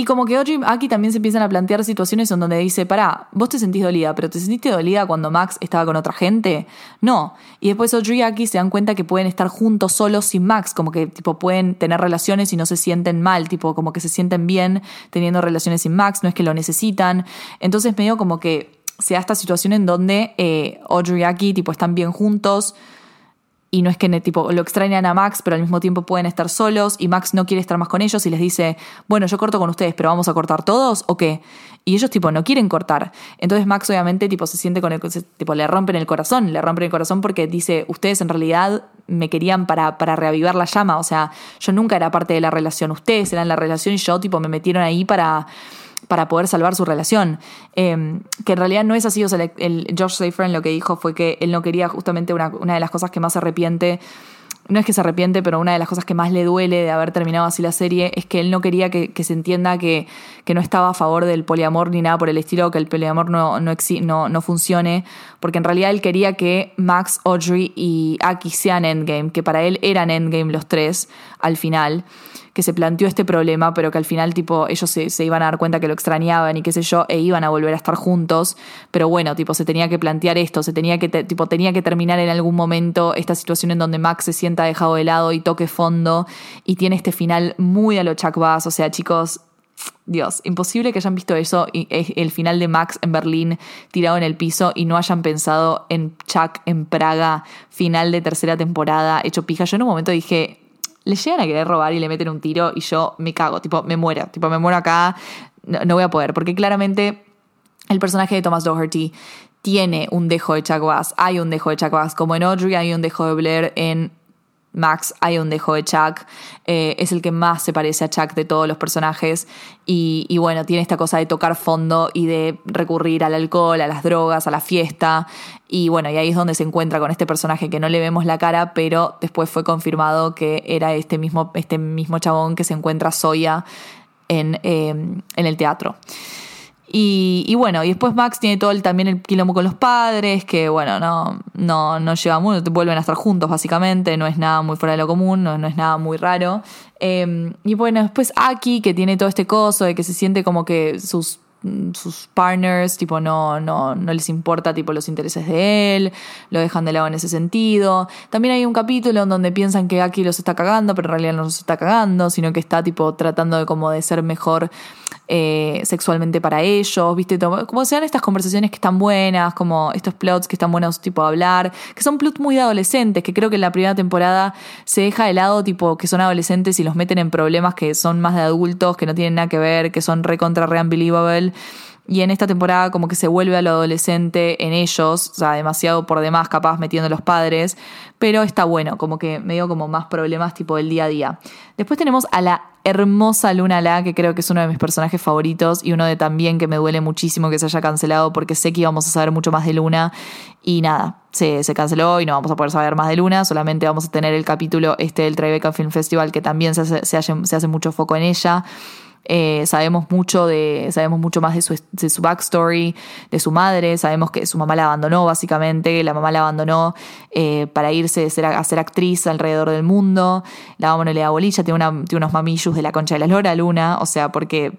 Y como que Audrey aquí también se empiezan a plantear situaciones en donde dice, pará, vos te sentís dolida, pero ¿te sentiste dolida cuando Max estaba con otra gente? No. Y después Audrey y Aki se dan cuenta que pueden estar juntos solos sin Max, como que tipo pueden tener relaciones y no se sienten mal, tipo como que se sienten bien teniendo relaciones sin Max, no es que lo necesitan. Entonces medio como que se da esta situación en donde eh, Audrey y Aki tipo están bien juntos, y no es que tipo lo extrañan a Max, pero al mismo tiempo pueden estar solos y Max no quiere estar más con ellos y les dice, bueno, yo corto con ustedes, pero vamos a cortar todos o qué? Y ellos tipo no quieren cortar. Entonces Max obviamente tipo se siente con el tipo le rompen el corazón, le rompen el corazón porque dice, ustedes en realidad me querían para para reavivar la llama, o sea, yo nunca era parte de la relación, ustedes eran la relación y yo tipo me metieron ahí para para poder salvar su relación. Eh, que en realidad no es así. O sea, el, George Seyfried lo que dijo fue que él no quería justamente una, de las cosas que más se arrepiente. No es que se arrepiente, pero una de las cosas que más le duele de haber terminado así la serie es que él no quería que, se entienda que, que no estaba a favor del poliamor ni nada por el estilo, que el poliamor no, no, no, no funcione, porque en realidad él quería que Max, Audrey y Aki sean Endgame, que para él eran Endgame los tres al final que se planteó este problema, pero que al final tipo ellos se, se iban a dar cuenta que lo extrañaban y qué sé yo, e iban a volver a estar juntos, pero bueno, tipo se tenía que plantear esto, se tenía que tipo tenía que terminar en algún momento esta situación en donde Max se sienta dejado de lado y toque fondo y tiene este final muy a lo Chuck Bass, o sea, chicos, Dios, imposible que hayan visto eso el final de Max en Berlín tirado en el piso y no hayan pensado en Chuck en Praga, final de tercera temporada, hecho pija. Yo en un momento dije, le llegan a querer robar y le meten un tiro y yo me cago, tipo, me muero, tipo, me muero acá, no, no voy a poder, porque claramente el personaje de Thomas Doherty tiene un dejo de Chuck hay un dejo de Chuck Bass, como en Audrey hay un dejo de Blair, en Max hay un dejo de Chuck, eh, es el que más se parece a Chuck de todos los personajes y, y bueno, tiene esta cosa de tocar fondo y de recurrir al alcohol, a las drogas, a la fiesta y bueno, y ahí es donde se encuentra con este personaje que no le vemos la cara, pero después fue confirmado que era este mismo, este mismo chabón que se encuentra Soya en, eh, en el teatro. Y, bueno, y después Max tiene todo el, también el quilombo con los padres, que bueno, no, no, no llega muy, vuelven a estar juntos básicamente, no es nada muy fuera de lo común, no, no es nada muy raro. Eh, y bueno, después Aki, que tiene todo este coso de que se siente como que sus sus partners, tipo, no, no, no les importa, tipo, los intereses de él, lo dejan de lado en ese sentido. También hay un capítulo en donde piensan que Aki los está cagando, pero en realidad no los está cagando, sino que está, tipo, tratando de como de ser mejor eh, sexualmente para ellos, ¿viste? Como sean estas conversaciones que están buenas, como estos plots que están buenos, tipo, a hablar, que son plots muy adolescentes, que creo que en la primera temporada se deja de lado, tipo, que son adolescentes y los meten en problemas que son más de adultos, que no tienen nada que ver, que son re contra re unbelievable. Y en esta temporada como que se vuelve a lo adolescente en ellos, o sea, demasiado por demás capaz metiendo a los padres, pero está bueno, como que medio como más problemas tipo del día a día. Después tenemos a la hermosa Luna La, que creo que es uno de mis personajes favoritos y uno de también que me duele muchísimo que se haya cancelado porque sé que íbamos a saber mucho más de Luna y nada, se, se canceló y no vamos a poder saber más de Luna, solamente vamos a tener el capítulo este del Tribeca Film Festival que también se hace, mucho foco en ella. Eh, sabemos mucho de sabemos mucho más de su, de su backstory de su madre sabemos que su mamá la abandonó básicamente la mamá la abandonó eh, para irse a ser, actriz alrededor del mundo. La mamá no le da bolilla tiene unos mamillos de la concha de la lora luna o sea porque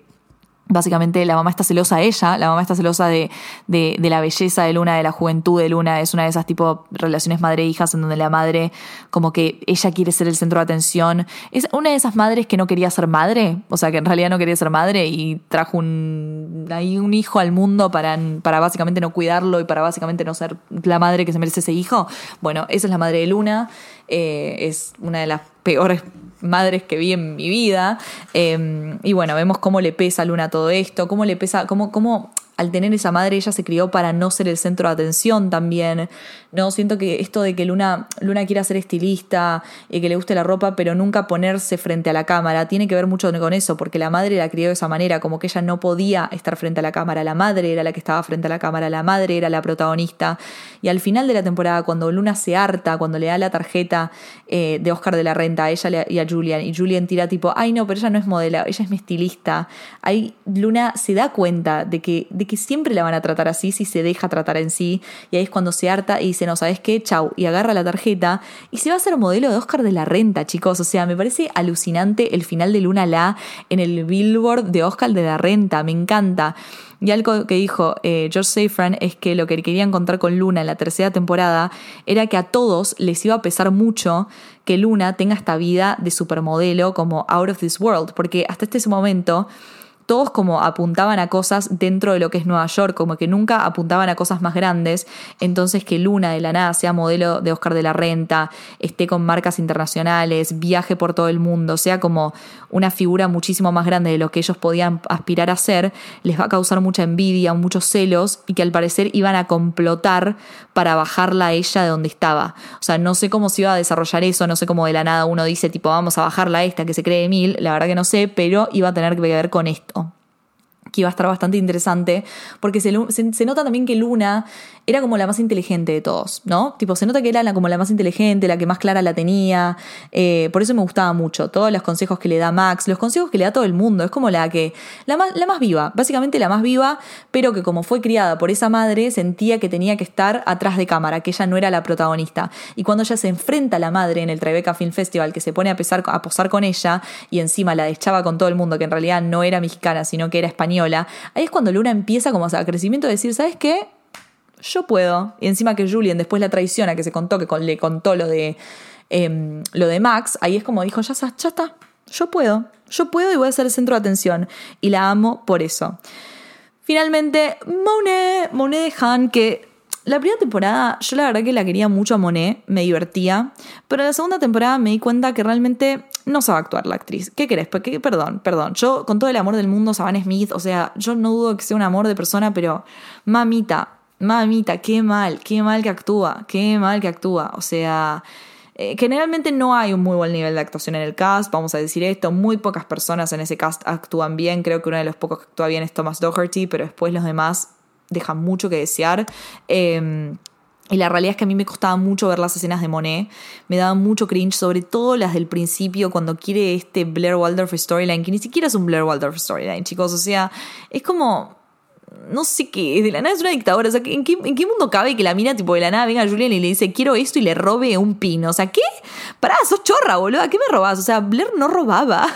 Básicamente la mamá está celosa de ella, la mamá está celosa de, de, de, la belleza de Luna, de la juventud de Luna, es una de esas tipo relaciones madre-hijas en donde la madre como que ella quiere ser el centro de atención. Es una de esas madres que no quería ser madre, o sea que en realidad no quería ser madre y trajo un, ahí un hijo al mundo para, para básicamente no cuidarlo y para básicamente no ser la madre que se merece ese hijo. Bueno, esa es la madre de Luna, eh, es una de las peores madres que vi en mi vida. Eh, y bueno, vemos cómo le pesa a Luna todo esto, cómo le pesa, cómo, cómo al tener esa madre ella se crió para no ser el centro de atención también. No siento que esto de que Luna Luna quiera ser estilista y que le guste la ropa, pero nunca ponerse frente a la cámara, tiene que ver mucho con eso, porque la madre la crió de esa manera, como que ella no podía estar frente a la cámara, la madre era la que estaba frente a la cámara, la madre era la protagonista. Y al final de la temporada, cuando Luna se harta, cuando le da la tarjeta eh, de Oscar de la Renta a ella y a Julian, y Julian tira tipo, ay no, pero ella no es modelo, ella es mi estilista. Ahí Luna se da cuenta de que siempre la van a tratar así si se deja tratar en sí. Y ahí es cuando se harta y dice, no, ¿sabes qué? Chau. Y agarra la tarjeta y se va a hacer modelo de Oscar de la Renta, chicos. O sea, me parece alucinante el final de Luna La en el billboard de Oscar de la Renta. Me encanta. Y algo que dijo eh, George Safran es que lo que querían contar con Luna en la tercera temporada era que a todos les iba a pesar mucho que Luna tenga esta vida de supermodelo como out of this world, porque hasta este momento todos como apuntaban a cosas dentro de lo que es Nueva York, como que nunca apuntaban a cosas más grandes. Entonces que Luna de la nada sea modelo de Oscar de la Renta, esté con marcas internacionales, viaje por todo el mundo, sea como una figura muchísimo más grande de lo que ellos podían aspirar a ser, les va a causar mucha envidia, muchos celos y que al parecer iban a complotar para bajarla a ella de donde estaba. O sea, no sé cómo se iba a desarrollar eso, no sé cómo de la nada uno dice tipo vamos a bajarla a esta que se cree mil, la verdad que no sé, pero iba a tener que ver con esto que iba a estar bastante interesante, porque se, se, nota también que Luna era como la más inteligente de todos, ¿no? Tipo, se nota que era la, como la más inteligente, la que más clara la tenía, eh, por eso me gustaba mucho, todos los consejos que le da Max, los consejos que le da todo el mundo, es como la que, la más, la más viva, básicamente la más viva, pero que como fue criada por esa madre, sentía que tenía que estar atrás de cámara, que ella no era la protagonista, y cuando ella se enfrenta a la madre en el Tribeca Film Festival, que se pone a, pesar, a posar con ella, y encima la deschaba con todo el mundo, que en realidad no era mexicana, sino que era española, ahí es cuando Luna empieza como a crecimiento de decir, ¿sabes qué? Yo puedo. Y encima que Julian después la traiciona, que se contó, que le contó lo de, eh, lo de Max, ahí es como dijo, ya, ya está, yo puedo, yo puedo y voy a ser el centro de atención. Y la amo por eso. Finalmente, Monet, Monet de Han, que la primera temporada yo la verdad que la quería mucho a Monet, me divertía, pero la segunda temporada me di cuenta que realmente no sabe actuar la actriz. ¿Qué querés? Perdón, perdón. Yo, con todo el amor del mundo, Savannah Smith, o sea, yo no dudo que sea un amor de persona, pero mamita, mamita, qué mal, qué mal que actúa, qué mal que actúa. O sea, eh, generalmente no hay un muy buen nivel de actuación en el cast, vamos a decir esto. Muy pocas personas en ese cast actúan bien. Creo que uno de los pocos que actúa bien es Thomas Doherty, pero después los demás dejan mucho que desear. Eh, y la realidad es que a mí me costaba mucho ver las escenas de Monet. Me daba mucho cringe, sobre todo las del principio, cuando quiere este Blair Waldorf storyline, que ni siquiera es un Blair Waldorf storyline, chicos. O sea, es como. No sé qué, de la nada es una dictadora. O sea, ¿en qué, ¿en qué mundo cabe que la mina, tipo, de la nada venga a Julian y le dice, quiero esto y le robe un pin? O sea, ¿qué? Pará, sos chorra, boludo. ¿Qué me robás? O sea, Blair no robaba.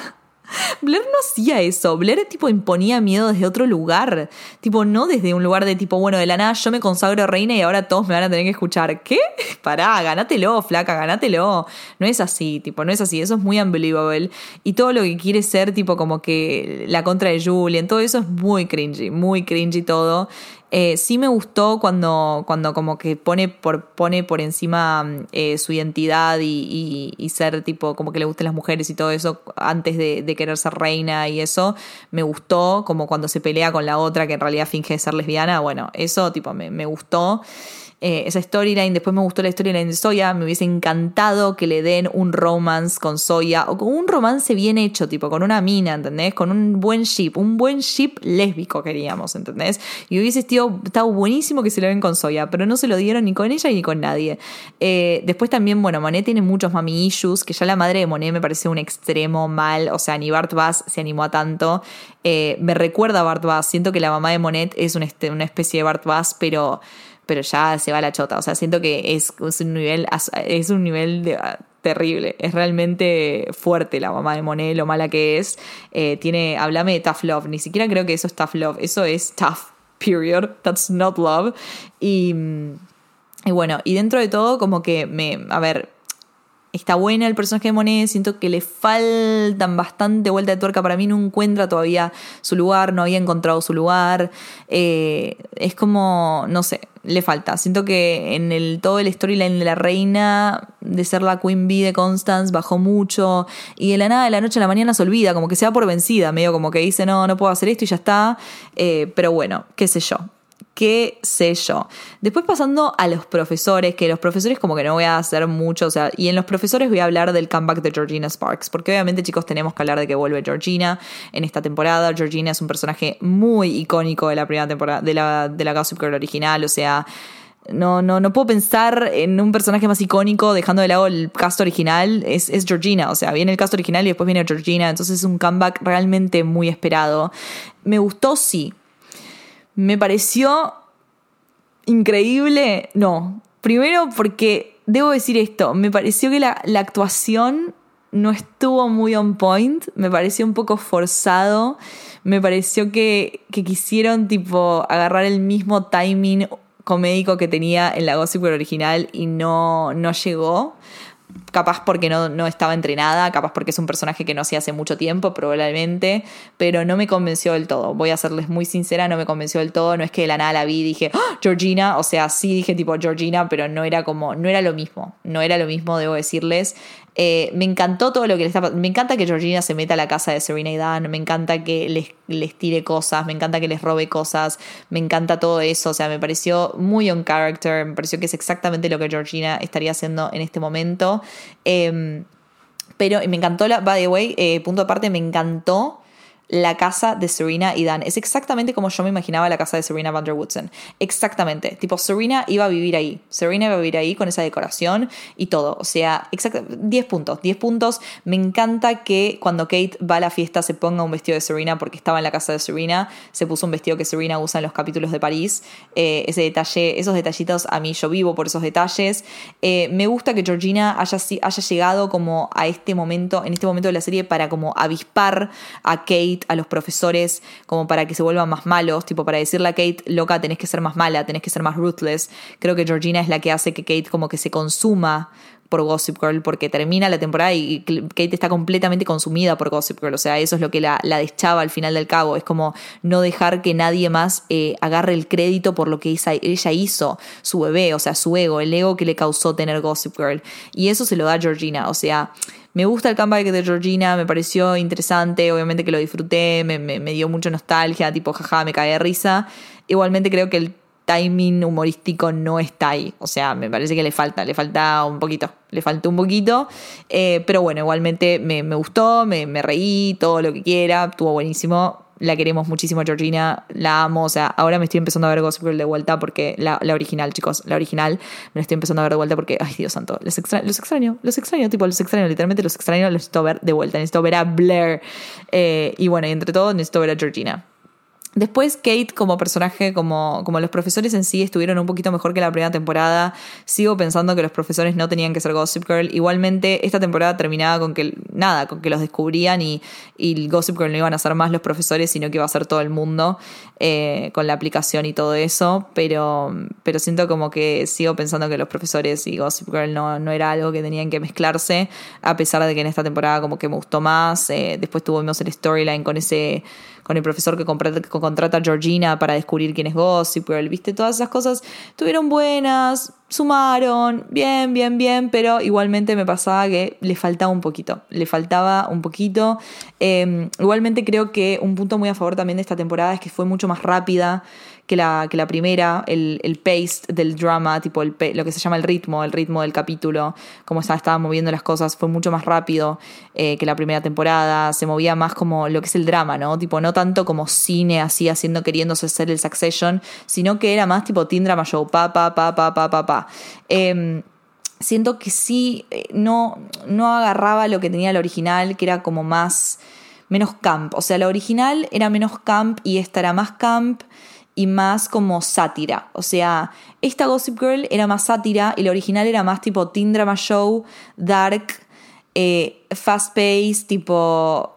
Blair no hacía eso. Blair tipo imponía miedo desde otro lugar. Tipo, no desde un lugar de tipo, bueno, de la nada yo me consagro reina y ahora todos me van a tener que escuchar. ¿Qué? Pará, ganátelo, flaca, ganátelo. No es así, tipo, no es así. Eso es muy unbelievable. Y todo lo que quiere ser, tipo, como que la contra de Julian, todo eso es muy cringy, muy cringy todo. Eh, sí me gustó cuando, cuando como que pone por, pone por encima eh, su identidad y, y, y, ser tipo como que le gusten las mujeres y todo eso antes de, de, querer ser reina y eso. Me gustó como cuando se pelea con la otra que en realidad finge ser lesbiana. Bueno, eso tipo me, me gustó eh, esa storyline. Después me gustó la storyline de Soya. Me hubiese encantado que le den un romance con Soya o con un romance bien hecho, tipo con una mina, ¿entendés? Con un buen ship, un buen ship lésbico queríamos, ¿entendés? Y hubiese estado, estado buenísimo que se lo den con Soya, pero no se lo dieron ni con ella ni con nadie. Eh, después también, bueno, Monet tiene muchos mami issues, que ya la madre de Monet me parece un extremo mal, o sea, ni Bart Bass se animó a tanto. Eh, me recuerda a Bart Bass, siento que la mamá de Monet es una, una especie de Bart Bass, pero pero ya se va la chota. O sea, siento que es, un nivel, es un nivel de, terrible. Es realmente fuerte la mamá de Monet, lo mala que es. Eh, tiene, háblame de tough love. Ni siquiera creo que eso es tough love. Eso es tough, period. That's not love. Y, y bueno, y dentro de todo, como que me. A ver, está buena el personaje de Monet, siento que le faltan bastante vuelta de tuerca, para mí no encuentra todavía su lugar, no había encontrado su lugar, eh, es como, no sé, le falta, siento que en el, todo el storyline de la reina, de ser la Queen Bee de Constance, bajó mucho, y de la nada, de la noche a la mañana se olvida, como que se va por vencida, medio como que dice, no, no puedo hacer esto y ya está, eh, pero bueno, qué sé yo, qué sé yo. Después pasando a los profesores, que los profesores como que no voy a hacer mucho, o sea, y en los profesores voy a hablar del comeback de Georgina Sparks, porque obviamente chicos tenemos que hablar de que vuelve Georgina en esta temporada. Georgina es un personaje muy icónico de la primera temporada, de la, de Girl original, o sea... No, no, no puedo pensar en un personaje más icónico dejando de lado el cast original. Es, es Georgina, o sea, viene el cast original y después viene Georgina. Entonces es un comeback realmente muy esperado. Me gustó, sí, me pareció increíble. No, primero porque debo decir esto, me pareció que la, la, actuación no estuvo muy on point, me pareció un poco forzado, me pareció que, que quisieron tipo agarrar el mismo timing comédico que tenía en la Gossip original y no, no llegó capaz porque no, no, estaba entrenada, capaz porque es un personaje que no hacía hace mucho tiempo, probablemente, pero no me convenció del todo. Voy a serles muy sincera, no me convenció del todo. No es que de la nada la vi y dije, ¡Ah! Georgina, o sea, sí dije tipo Georgina, pero no era como, no era lo mismo, no era lo mismo, debo decirles. Eh, me encantó todo lo que le está Me encanta que Georgina se meta a la casa de Serena y Dan. Me encanta que les, les tire cosas. Me encanta que les robe cosas. Me encanta todo eso. O sea, me pareció muy on character. Me pareció que es exactamente lo que Georgina estaría haciendo en este momento. Eh, pero me encantó la. By the way, eh, punto aparte, me encantó la casa de Serena y Dan. Es exactamente como yo me imaginaba la casa de Serena Van der. Exactamente. Tipo, Serena iba a vivir ahí. Serena iba a vivir ahí con esa decoración y todo. O sea, 10 puntos. 10 puntos. Me encanta que cuando Kate va a la fiesta se ponga un vestido de Serena porque estaba en la casa de Serena. Se puso un vestido que Serena usa en los capítulos de París. Eh, ese detalle, esos detallitos, a mí yo vivo por esos detalles. Eh, me gusta que Georgina haya, haya llegado como a este momento, en este momento de la serie, para como avispar a Kate a los profesores como para que se vuelvan más malos, tipo para decirle a Kate, loca, tenés que ser más mala, tenés que ser más ruthless. Creo que Georgina es la que hace que Kate como que se consuma por Gossip Girl porque termina la temporada y Kate está completamente consumida por Gossip Girl. O sea, eso es lo que la, la deschaba al final del cabo. Es como no dejar que nadie más eh, agarre el crédito por lo que ella hizo, su bebé, o sea, su ego, el ego que le causó tener Gossip Girl. Y eso se lo da Georgina. O sea, me gusta el comeback de Georgina, me pareció interesante, obviamente que lo disfruté, me, dio mucha nostalgia, tipo, jaja, me cae de risa. Igualmente creo que el timing humorístico no está ahí. O sea, me parece que le falta, le falta un poquito, le falta un poquito. Eh, pero bueno, igualmente me, me gustó, me, me, reí, todo lo que quiera, estuvo buenísimo la queremos muchísimo Georgina, la amo, o sea, ahora me estoy empezando a ver Gossip Girl de vuelta porque la, la original, chicos, la original, me la estoy empezando a ver de vuelta porque, ay Dios santo, los, extra, los extraño, los extraño, tipo, los extraño, literalmente los extraño, los necesito ver de vuelta, necesito ver a Blair, eh, y bueno, y entre todo necesito ver a Georgina. Después Kate como personaje, como, como los profesores en sí estuvieron un poquito mejor que la primera temporada. Sigo pensando que los profesores no tenían que ser Gossip Girl. Igualmente esta temporada terminaba con que nada, con que los descubrían y, y Gossip Girl no iban a ser más los profesores, sino que iba a ser todo el mundo eh, con la aplicación y todo eso. Pero, pero siento como que sigo pensando que los profesores y Gossip Girl no, no era algo que tenían que mezclarse, a pesar de que en esta temporada como que me gustó más. Eh, después tuvimos el storyline con ese con el profesor que, contrata a Georgina para descubrir quién es Gossip Girl, viste, todas esas cosas estuvieron buenas, sumaron, bien, bien, bien, pero igualmente me pasaba que le faltaba un poquito, le faltaba un poquito. Eh, igualmente creo que un punto muy a favor también de esta temporada es que fue mucho más rápida que la, que la primera, el, el pace del drama, tipo el, lo que se llama el ritmo, el ritmo del capítulo, como estaba, estaba moviendo las cosas, fue mucho más rápido eh, que la primera temporada, se movía más como lo que es el drama, ¿no? Tipo, no tanto como cine así haciendo, queriéndose hacer el Succession, sino que era más tipo teen drama show, pa, pa, pa, pa, pa, pa, pa. Eh, siento que sí, eh, no, no agarraba lo que tenía el original, que era como más, menos camp. O sea, la original era menos camp y esta era más camp y más como sátira. O sea, esta Gossip Girl era más sátira y la original era más tipo teen drama show, dark, eh, fast pace, tipo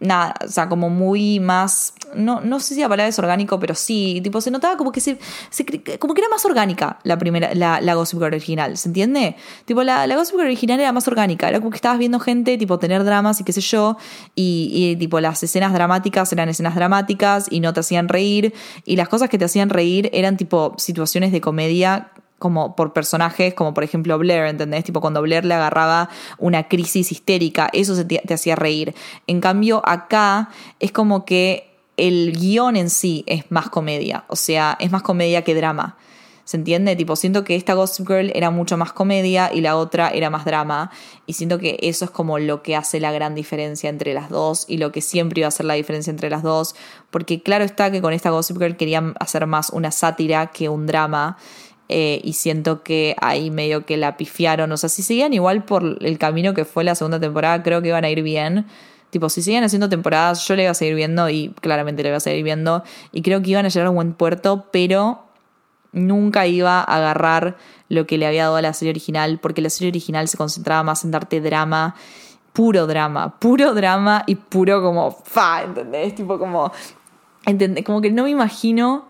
nada, o sea, como muy más, no, no sé si la palabra es orgánico, pero sí, tipo, se notaba como que se, como que era más orgánica la primera, la, la Gossip original, ¿se entiende? Tipo, la, la Gossip original era más orgánica, era como que estabas viendo gente, tipo, tener dramas y qué sé yo, y, tipo, las escenas dramáticas eran escenas dramáticas y no te hacían reír, y las cosas que te hacían reír eran tipo situaciones de comedia como por personajes, como por ejemplo Blair, ¿entendés? Tipo cuando Blair le agarraba una crisis histérica, eso se te hacía reír. En cambio, acá es como que el guion en sí es más comedia, o sea, es más comedia que drama. ¿Se entiende? Tipo, siento que esta Gossip Girl era mucho más comedia y la otra era más drama. Y siento que eso es como lo que hace la gran diferencia entre las dos y lo que siempre iba a ser la diferencia entre las dos. Porque claro está que con esta Gossip Girl querían hacer más una sátira que un drama. Eh, y siento que ahí medio que la pifiaron. O sea, si seguían igual por el camino que fue la segunda temporada, creo que iban a ir bien. Tipo, si siguen haciendo temporadas, yo le iba a seguir viendo y claramente le iba a seguir viendo. Y creo que iban a llegar a un buen puerto, pero nunca iba a agarrar lo que le había dado a la serie original, porque la serie original se concentraba más en darte drama, puro drama, puro drama y puro como fa, ¿entendés? Tipo como, ¿entendés? Como que no me imagino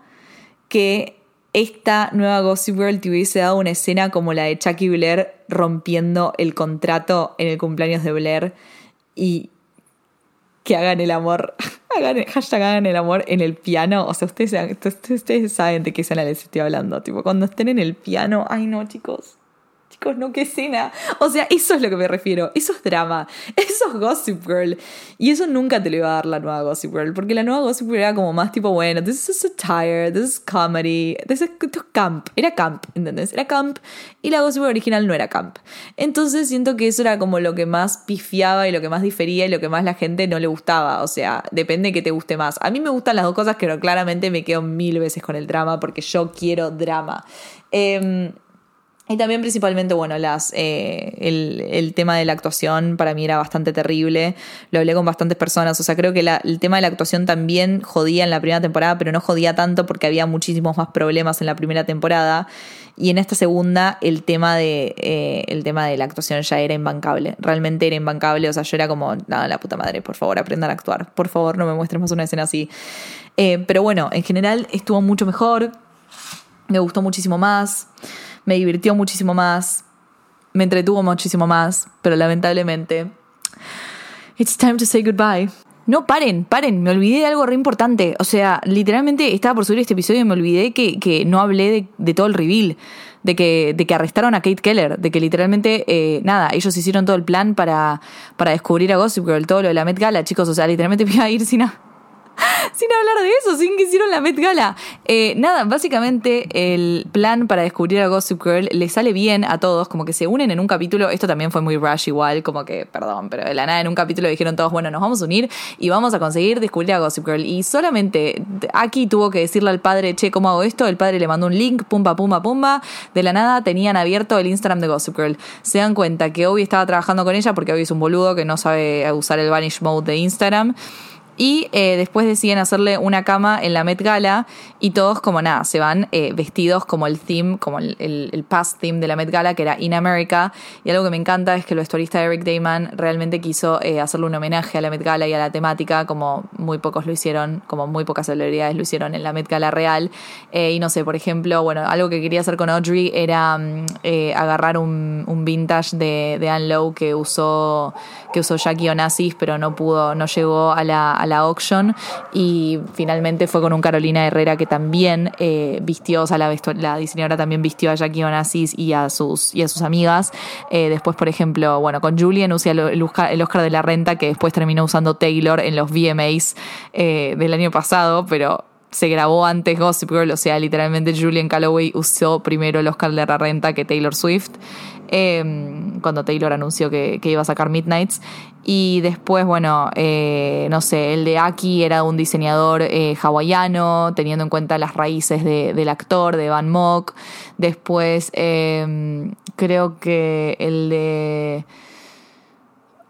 que esta nueva Gossip Girl te hubiese dado una escena como la de Chucky Blair rompiendo el contrato en el cumpleaños de Blair y que hagan el amor, hagan, hashtag hagan el amor en el piano. O sea, ustedes, ustedes saben de qué escena les estoy hablando. Tipo, cuando estén en el piano, ay no, chicos. No, qué escena. O sea, eso es lo que me refiero. Eso es drama. Eso es Gossip Girl. Y eso nunca te lo iba a dar la nueva Gossip Girl. Porque la nueva Gossip Girl era como más tipo, bueno, this is satire, this is comedy, this is camp. Era camp, ¿entendés? Era camp. Y la Gossip Girl original no era camp. Entonces siento que eso era como lo que más pifiaba y lo que más difería y lo que más la gente no le gustaba. O sea, depende de que te guste más. A mí me gustan las dos cosas, pero claramente me quedo mil veces con el drama porque yo quiero drama. Em, y también principalmente, bueno, las, eh, el, el tema de la actuación para mí era bastante terrible. Lo hablé con bastantes personas. O sea, creo que el tema de la actuación también jodía en la primera temporada, pero no jodía tanto porque había muchísimos más problemas en la primera temporada. Y en esta segunda, el tema de, eh, el tema de la actuación ya era imbancable. Realmente era imbancable. O sea, yo era como, nada, la puta madre, por favor, aprendan a actuar. Por favor, no me muestres más una escena así. Eh, pero bueno, en general estuvo mucho mejor. Me gustó muchísimo más, me divirtió muchísimo más, me entretuvo muchísimo más, pero lamentablemente, it's time to say goodbye. No, paren, paren, me olvidé de algo re importante. O sea, literalmente estaba por subir este episodio y me olvidé que, que no hablé de, todo el reveal. De que, de que arrestaron a Kate Keller, de que literalmente, eh, nada, ellos hicieron todo el plan para, para descubrir a Gossip Girl, todo lo de la Met Gala, chicos, o sea, literalmente me iba a ir sin, a- sin hablar de eso, sin que hicieron la Met Gala. Eh, nada, básicamente el plan para descubrir a Gossip Girl le sale bien a todos, como que se unen en un capítulo. Esto también fue muy rush igual, como que, perdón, pero de la nada en un capítulo dijeron todos, bueno, nos vamos a unir y vamos a conseguir descubrir a Gossip Girl. Y solamente aquí tuvo que decirle al padre, che, ¿cómo hago esto? El padre le mandó un link, pumba, pumba, pumba. De la nada tenían abierto el Instagram de Gossip Girl. Se dan cuenta que Obi estaba trabajando con ella porque Obi es un boludo que no sabe usar el Vanish Mode de Instagram. Y eh, después deciden hacerle una cama en la Met Gala y todos como nada, se van eh, vestidos como el theme, como el, el, past theme de la Met Gala, que era In America. Y algo que me encanta es que el vestuarista Eric Dayman realmente quiso eh, hacerle un homenaje a la Met Gala y a la temática, como muy pocos lo hicieron, como muy pocas celebridades lo hicieron en la Met Gala real. Y no sé, por ejemplo, bueno, algo que quería hacer con Audrey era mm, agarrar un, un vintage de, de Anne Lowe que usó, que usó Jackie Onassis, pero no pudo, no llegó a la, a la auction. Y finalmente fue con un Carolina Herrera que también eh, vistió, o sea, la, diseñadora también vistió a Jackie Onassis y a sus, y a sus amigas. Eh, después, por ejemplo, bueno, con Julian usé el, Oscar, el de la Renta, que después terminó usando Taylor en los VMAs eh, del año pasado, pero se grabó antes Gossip Girl, o sea, literalmente Julian Calloway usó primero el Oscar de la Renta que Taylor Swift, eh, cuando Taylor anunció que, iba a sacar Midnights. Y después, bueno, eh, no sé, el de Aki era un diseñador eh, hawaiano, teniendo en cuenta las raíces de- del actor, de Van Mock. Después, eh, creo que el de...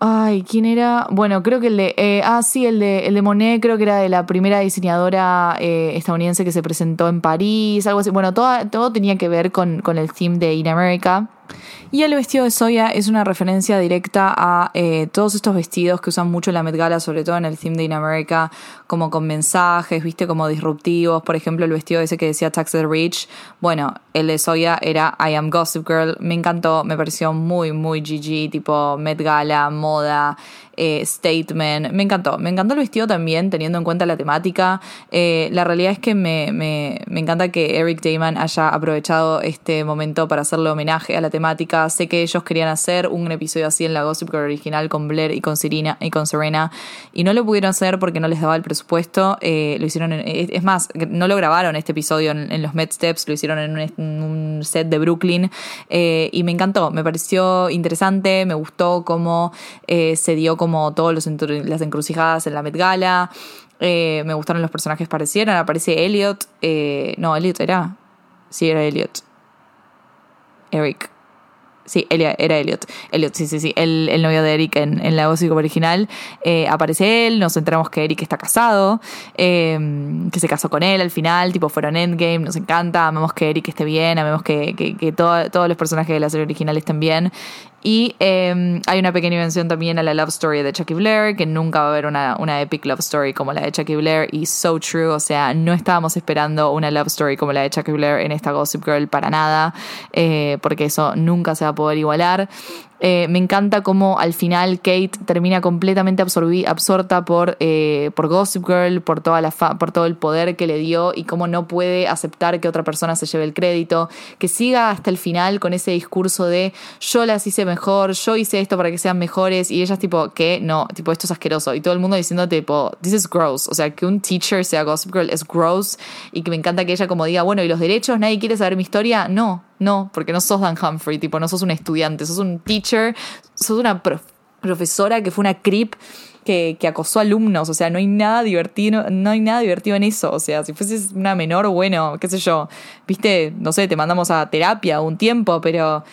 Ay, ¿quién era? Bueno, creo que el de. eh, ah, sí, el de, el de Monet, creo que era de la primera diseñadora eh, estadounidense que se presentó en París, algo así. Bueno, todo, todo tenía que ver con, con el theme de In America. Y el vestido de Soya es una referencia directa a eh, todos estos vestidos que usan mucho en la Met Gala, sobre todo en el theme de In America, como con mensajes, viste, como disruptivos. Por ejemplo, el vestido ese que decía Tax the Rich. Bueno, el de Soya era I Am Gossip Girl. Me encantó, me pareció muy, muy GG, tipo Met Gala, moda, eh, statement. Me encantó, me encantó el vestido también, teniendo en cuenta la temática. Eh, la realidad es que me, me, me encanta que Eric Damon haya aprovechado este momento para hacerle homenaje a la temática. Sé que ellos querían hacer un episodio así en la Gossip Girl original con Blair y con Serena y con Serena y no lo pudieron hacer porque no les daba el presupuesto. Eh, lo hicieron, en- es más, no lo grabaron este episodio en, los Met Steps, lo hicieron en un, en un set de Brooklyn eh, y me encantó, me pareció interesante, me gustó cómo eh, se dio como todas las encrucijadas en la Met Gala. Eh, me gustaron los personajes que aparecieron. Aparece Elliot. eh, no, Elliot era. Sí, era Elliot. Eric. Sí, Elia- era Elliot. Elliot, sí, sí, sí. El, el novio de Eric en, en la voz original. Eh, aparece él, nos enteramos que Eric está casado, que se casó con él al final, tipo fueron Endgame, nos encanta, amamos que Eric esté bien, amamos que, que, que todo- todos los personajes de la serie original estén bien. Y eh, hay una pequeña mención también a la love story de Chucky Blair, que nunca va a haber una, una epic love story como la de Chucky Blair, y so true, o sea, no estábamos esperando una love story como la de Chucky Blair en esta Gossip Girl para nada, eh, porque eso nunca se va a poder igualar. Eh, me encanta cómo al final Kate termina completamente absorbi- absorta por, eh, por Gossip Girl, por, toda la fa- por todo el poder que le dio y cómo no puede aceptar que otra persona se lleve el crédito, que siga hasta el final con ese discurso de yo las hice mejor, yo hice esto para que sean mejores y ellas tipo, que no, tipo esto es asqueroso y todo el mundo diciendo tipo, this is gross, o sea, que un teacher sea Gossip Girl es gross y que me encanta que ella como diga, bueno, ¿y los derechos? ¿Nadie quiere saber mi historia? No, no, porque no sos Dan Humphrey, tipo, no sos un estudiante, sos un teacher, sos una prof- profesora que fue una creep que, que acosó alumnos, o sea, no hay nada divertido, no hay nada divertido en eso, o sea, si fueses una menor, bueno, qué sé yo, viste, no sé, te mandamos a terapia un tiempo, pero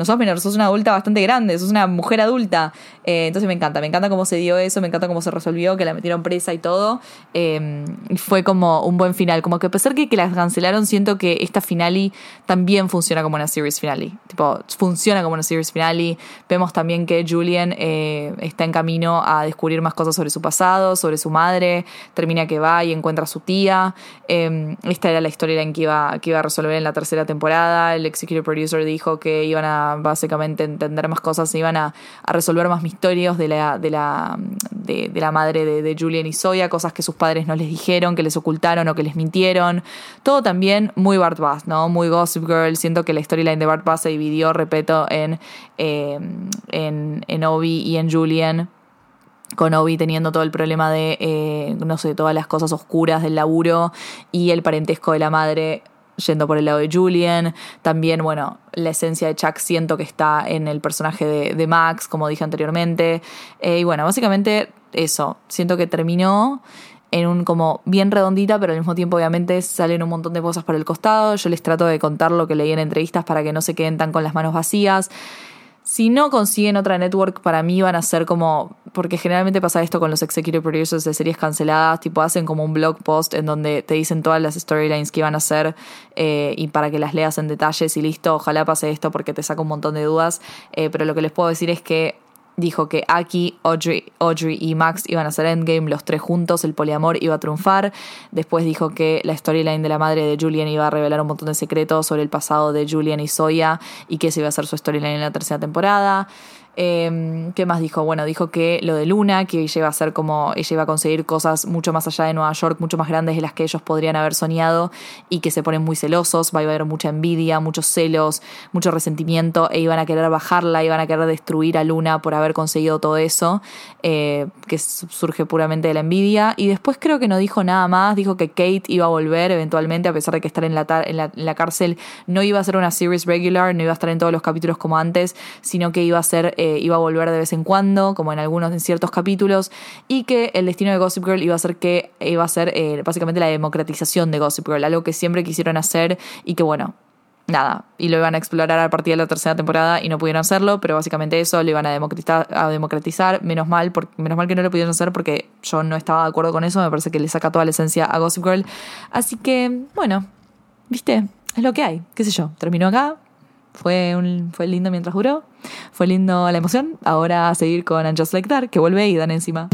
no sos menor, sos una adulta bastante grande, sos una mujer adulta, Eh, entonces me encanta, me encanta cómo se dio eso, me encanta cómo se resolvió, que la metieron presa y todo, eh, y fue como un buen final, como que a pesar que, que las cancelaron, siento que esta finale también funciona como una series finale, tipo, funciona como una series finale, vemos también que Julian eh, está en camino a descubrir más cosas sobre su pasado, sobre su madre, termina que va y encuentra a su tía, Eh, esta era la historia en que iba, que iba a resolver en la tercera temporada, el executive producer dijo que iban a básicamente entender más cosas, iban a, resolver más misterios de la, de la, de la madre de, de Julian y Zoya, cosas que sus padres no les dijeron, que les ocultaron o que les mintieron. Todo también muy Bart Bass, ¿no? Muy Gossip Girl. Siento que la storyline de Bart Bass se dividió, repito, en, eh, en, en Obi y en Julian con Obi teniendo todo el problema de, eh, no sé, todas las cosas oscuras del laburo y el parentesco de la madre yendo por el lado de Julian. También, bueno, la esencia de Chuck siento que está en el personaje de, Max, como dije anteriormente. Eh, y bueno, básicamente eso. Siento que terminó en un como bien redondita, pero al mismo tiempo obviamente salen un montón de cosas por el costado. Yo les trato de contar lo que leí en entrevistas para que no se queden tan con las manos vacías. Si no consiguen otra network, para mí van a ser como. Porque generalmente pasa esto con los executive producers de series canceladas, tipo hacen como un blog post en donde te dicen todas las storylines que iban a hacer eh, y para que las leas en detalles y listo, ojalá pase esto porque te saca un montón de dudas. Eh, pero lo que les puedo decir es que dijo que Aki, Audrey, Audrey y Max iban a hacer Endgame, los tres juntos, el poliamor iba a triunfar. Después dijo que la storyline de la madre de Julian iba a revelar un montón de secretos sobre el pasado de Julian y Zoya y que ese iba a ser su storyline en la tercera temporada. Eh, ¿Qué más dijo? Bueno, dijo que lo de Luna, que ella iba a ser como, ella iba a conseguir cosas mucho más allá de Nueva York, mucho más grandes de las que ellos podrían haber soñado y que se ponen muy celosos, va a haber mucha envidia, muchos celos, mucho resentimiento e iban a querer bajarla, iban a querer destruir a Luna por haber conseguido todo eso, eh, que surge puramente de la envidia. Y después creo que no dijo nada más, dijo que Kate iba a volver eventualmente, a pesar de que estar en la, en la, en la cárcel no iba a ser una series regular, no iba a estar en todos los capítulos como antes, sino que iba a ser eh, iba a volver de vez en cuando, como en algunos, en ciertos capítulos, y que el destino de Gossip Girl iba a ser que iba a ser eh, básicamente la democratización de Gossip Girl, algo que siempre quisieron hacer y que bueno, nada, y lo iban a explorar a partir de la tercera temporada y no pudieron hacerlo, pero básicamente eso lo iban a democratizar, menos mal, menos mal que no lo pudieron hacer porque yo no estaba de acuerdo con eso, me parece que le saca toda la esencia a Gossip Girl. Así que, bueno, viste, es lo que hay, qué sé yo, terminó acá, fue, un, fue lindo mientras duró, fue lindo la emoción, ahora a seguir con And Just Like That, que vuelve y dan encima.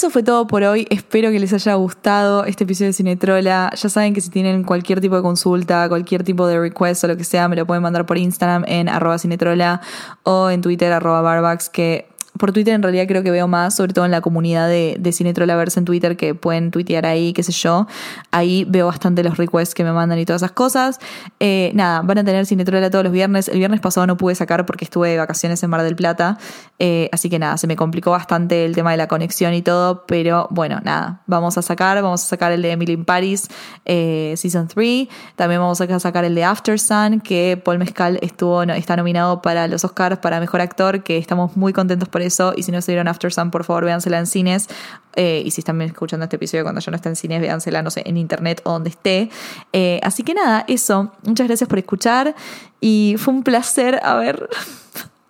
Eso fue todo por hoy. Espero que les haya gustado este episodio de Cinetrola. Ya saben que si tienen cualquier tipo de consulta, cualquier tipo de request o lo que sea, me lo pueden mandar por Instagram en arroba cinetrola o en Twitter arroba barbax, que por Twitter en realidad creo que veo más, sobre todo en la comunidad de, de Cinetrolaverse en Twitter, que pueden tuitear ahí, qué sé yo. Ahí veo bastante los requests que me mandan y todas esas cosas. Eh, nada, van a tener Cinetrola todos los viernes. El viernes pasado no pude sacar porque estuve de vacaciones en Mar del Plata. Eh, así que nada, se me complicó bastante el tema de la conexión y todo. Pero bueno, nada, vamos a sacar. Vamos a sacar el de Emily in Paris eh, Season 3. También vamos a sacar el de After Sun, que Paul Mezcal estuvo, no, está nominado para los Oscars para Mejor Actor, que estamos muy contentos por eso. Y si no se vieron After Sun, por favor, véansela en cines. Eh, y si están escuchando este episodio cuando yo no esté en cines, véansela, no sé, en internet o donde esté. Eh, así que nada, eso. Muchas gracias por escuchar. Y fue un placer haber.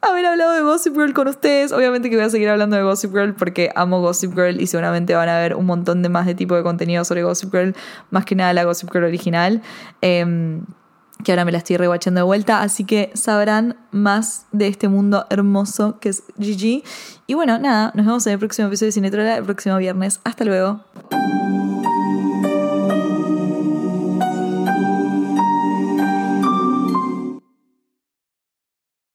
haber hablado de Gossip Girl con ustedes. Obviamente que voy a seguir hablando de Gossip Girl porque amo Gossip Girl y seguramente van a ver un montón de más de tipo de contenido sobre Gossip Girl, más que nada la Gossip Girl original. Em, que ahora me la estoy rewatchando de vuelta, así que sabrán más de este mundo hermoso que es GG. Y bueno, nada, nos vemos en el próximo episodio de Cinetrola el próximo viernes. Hasta luego.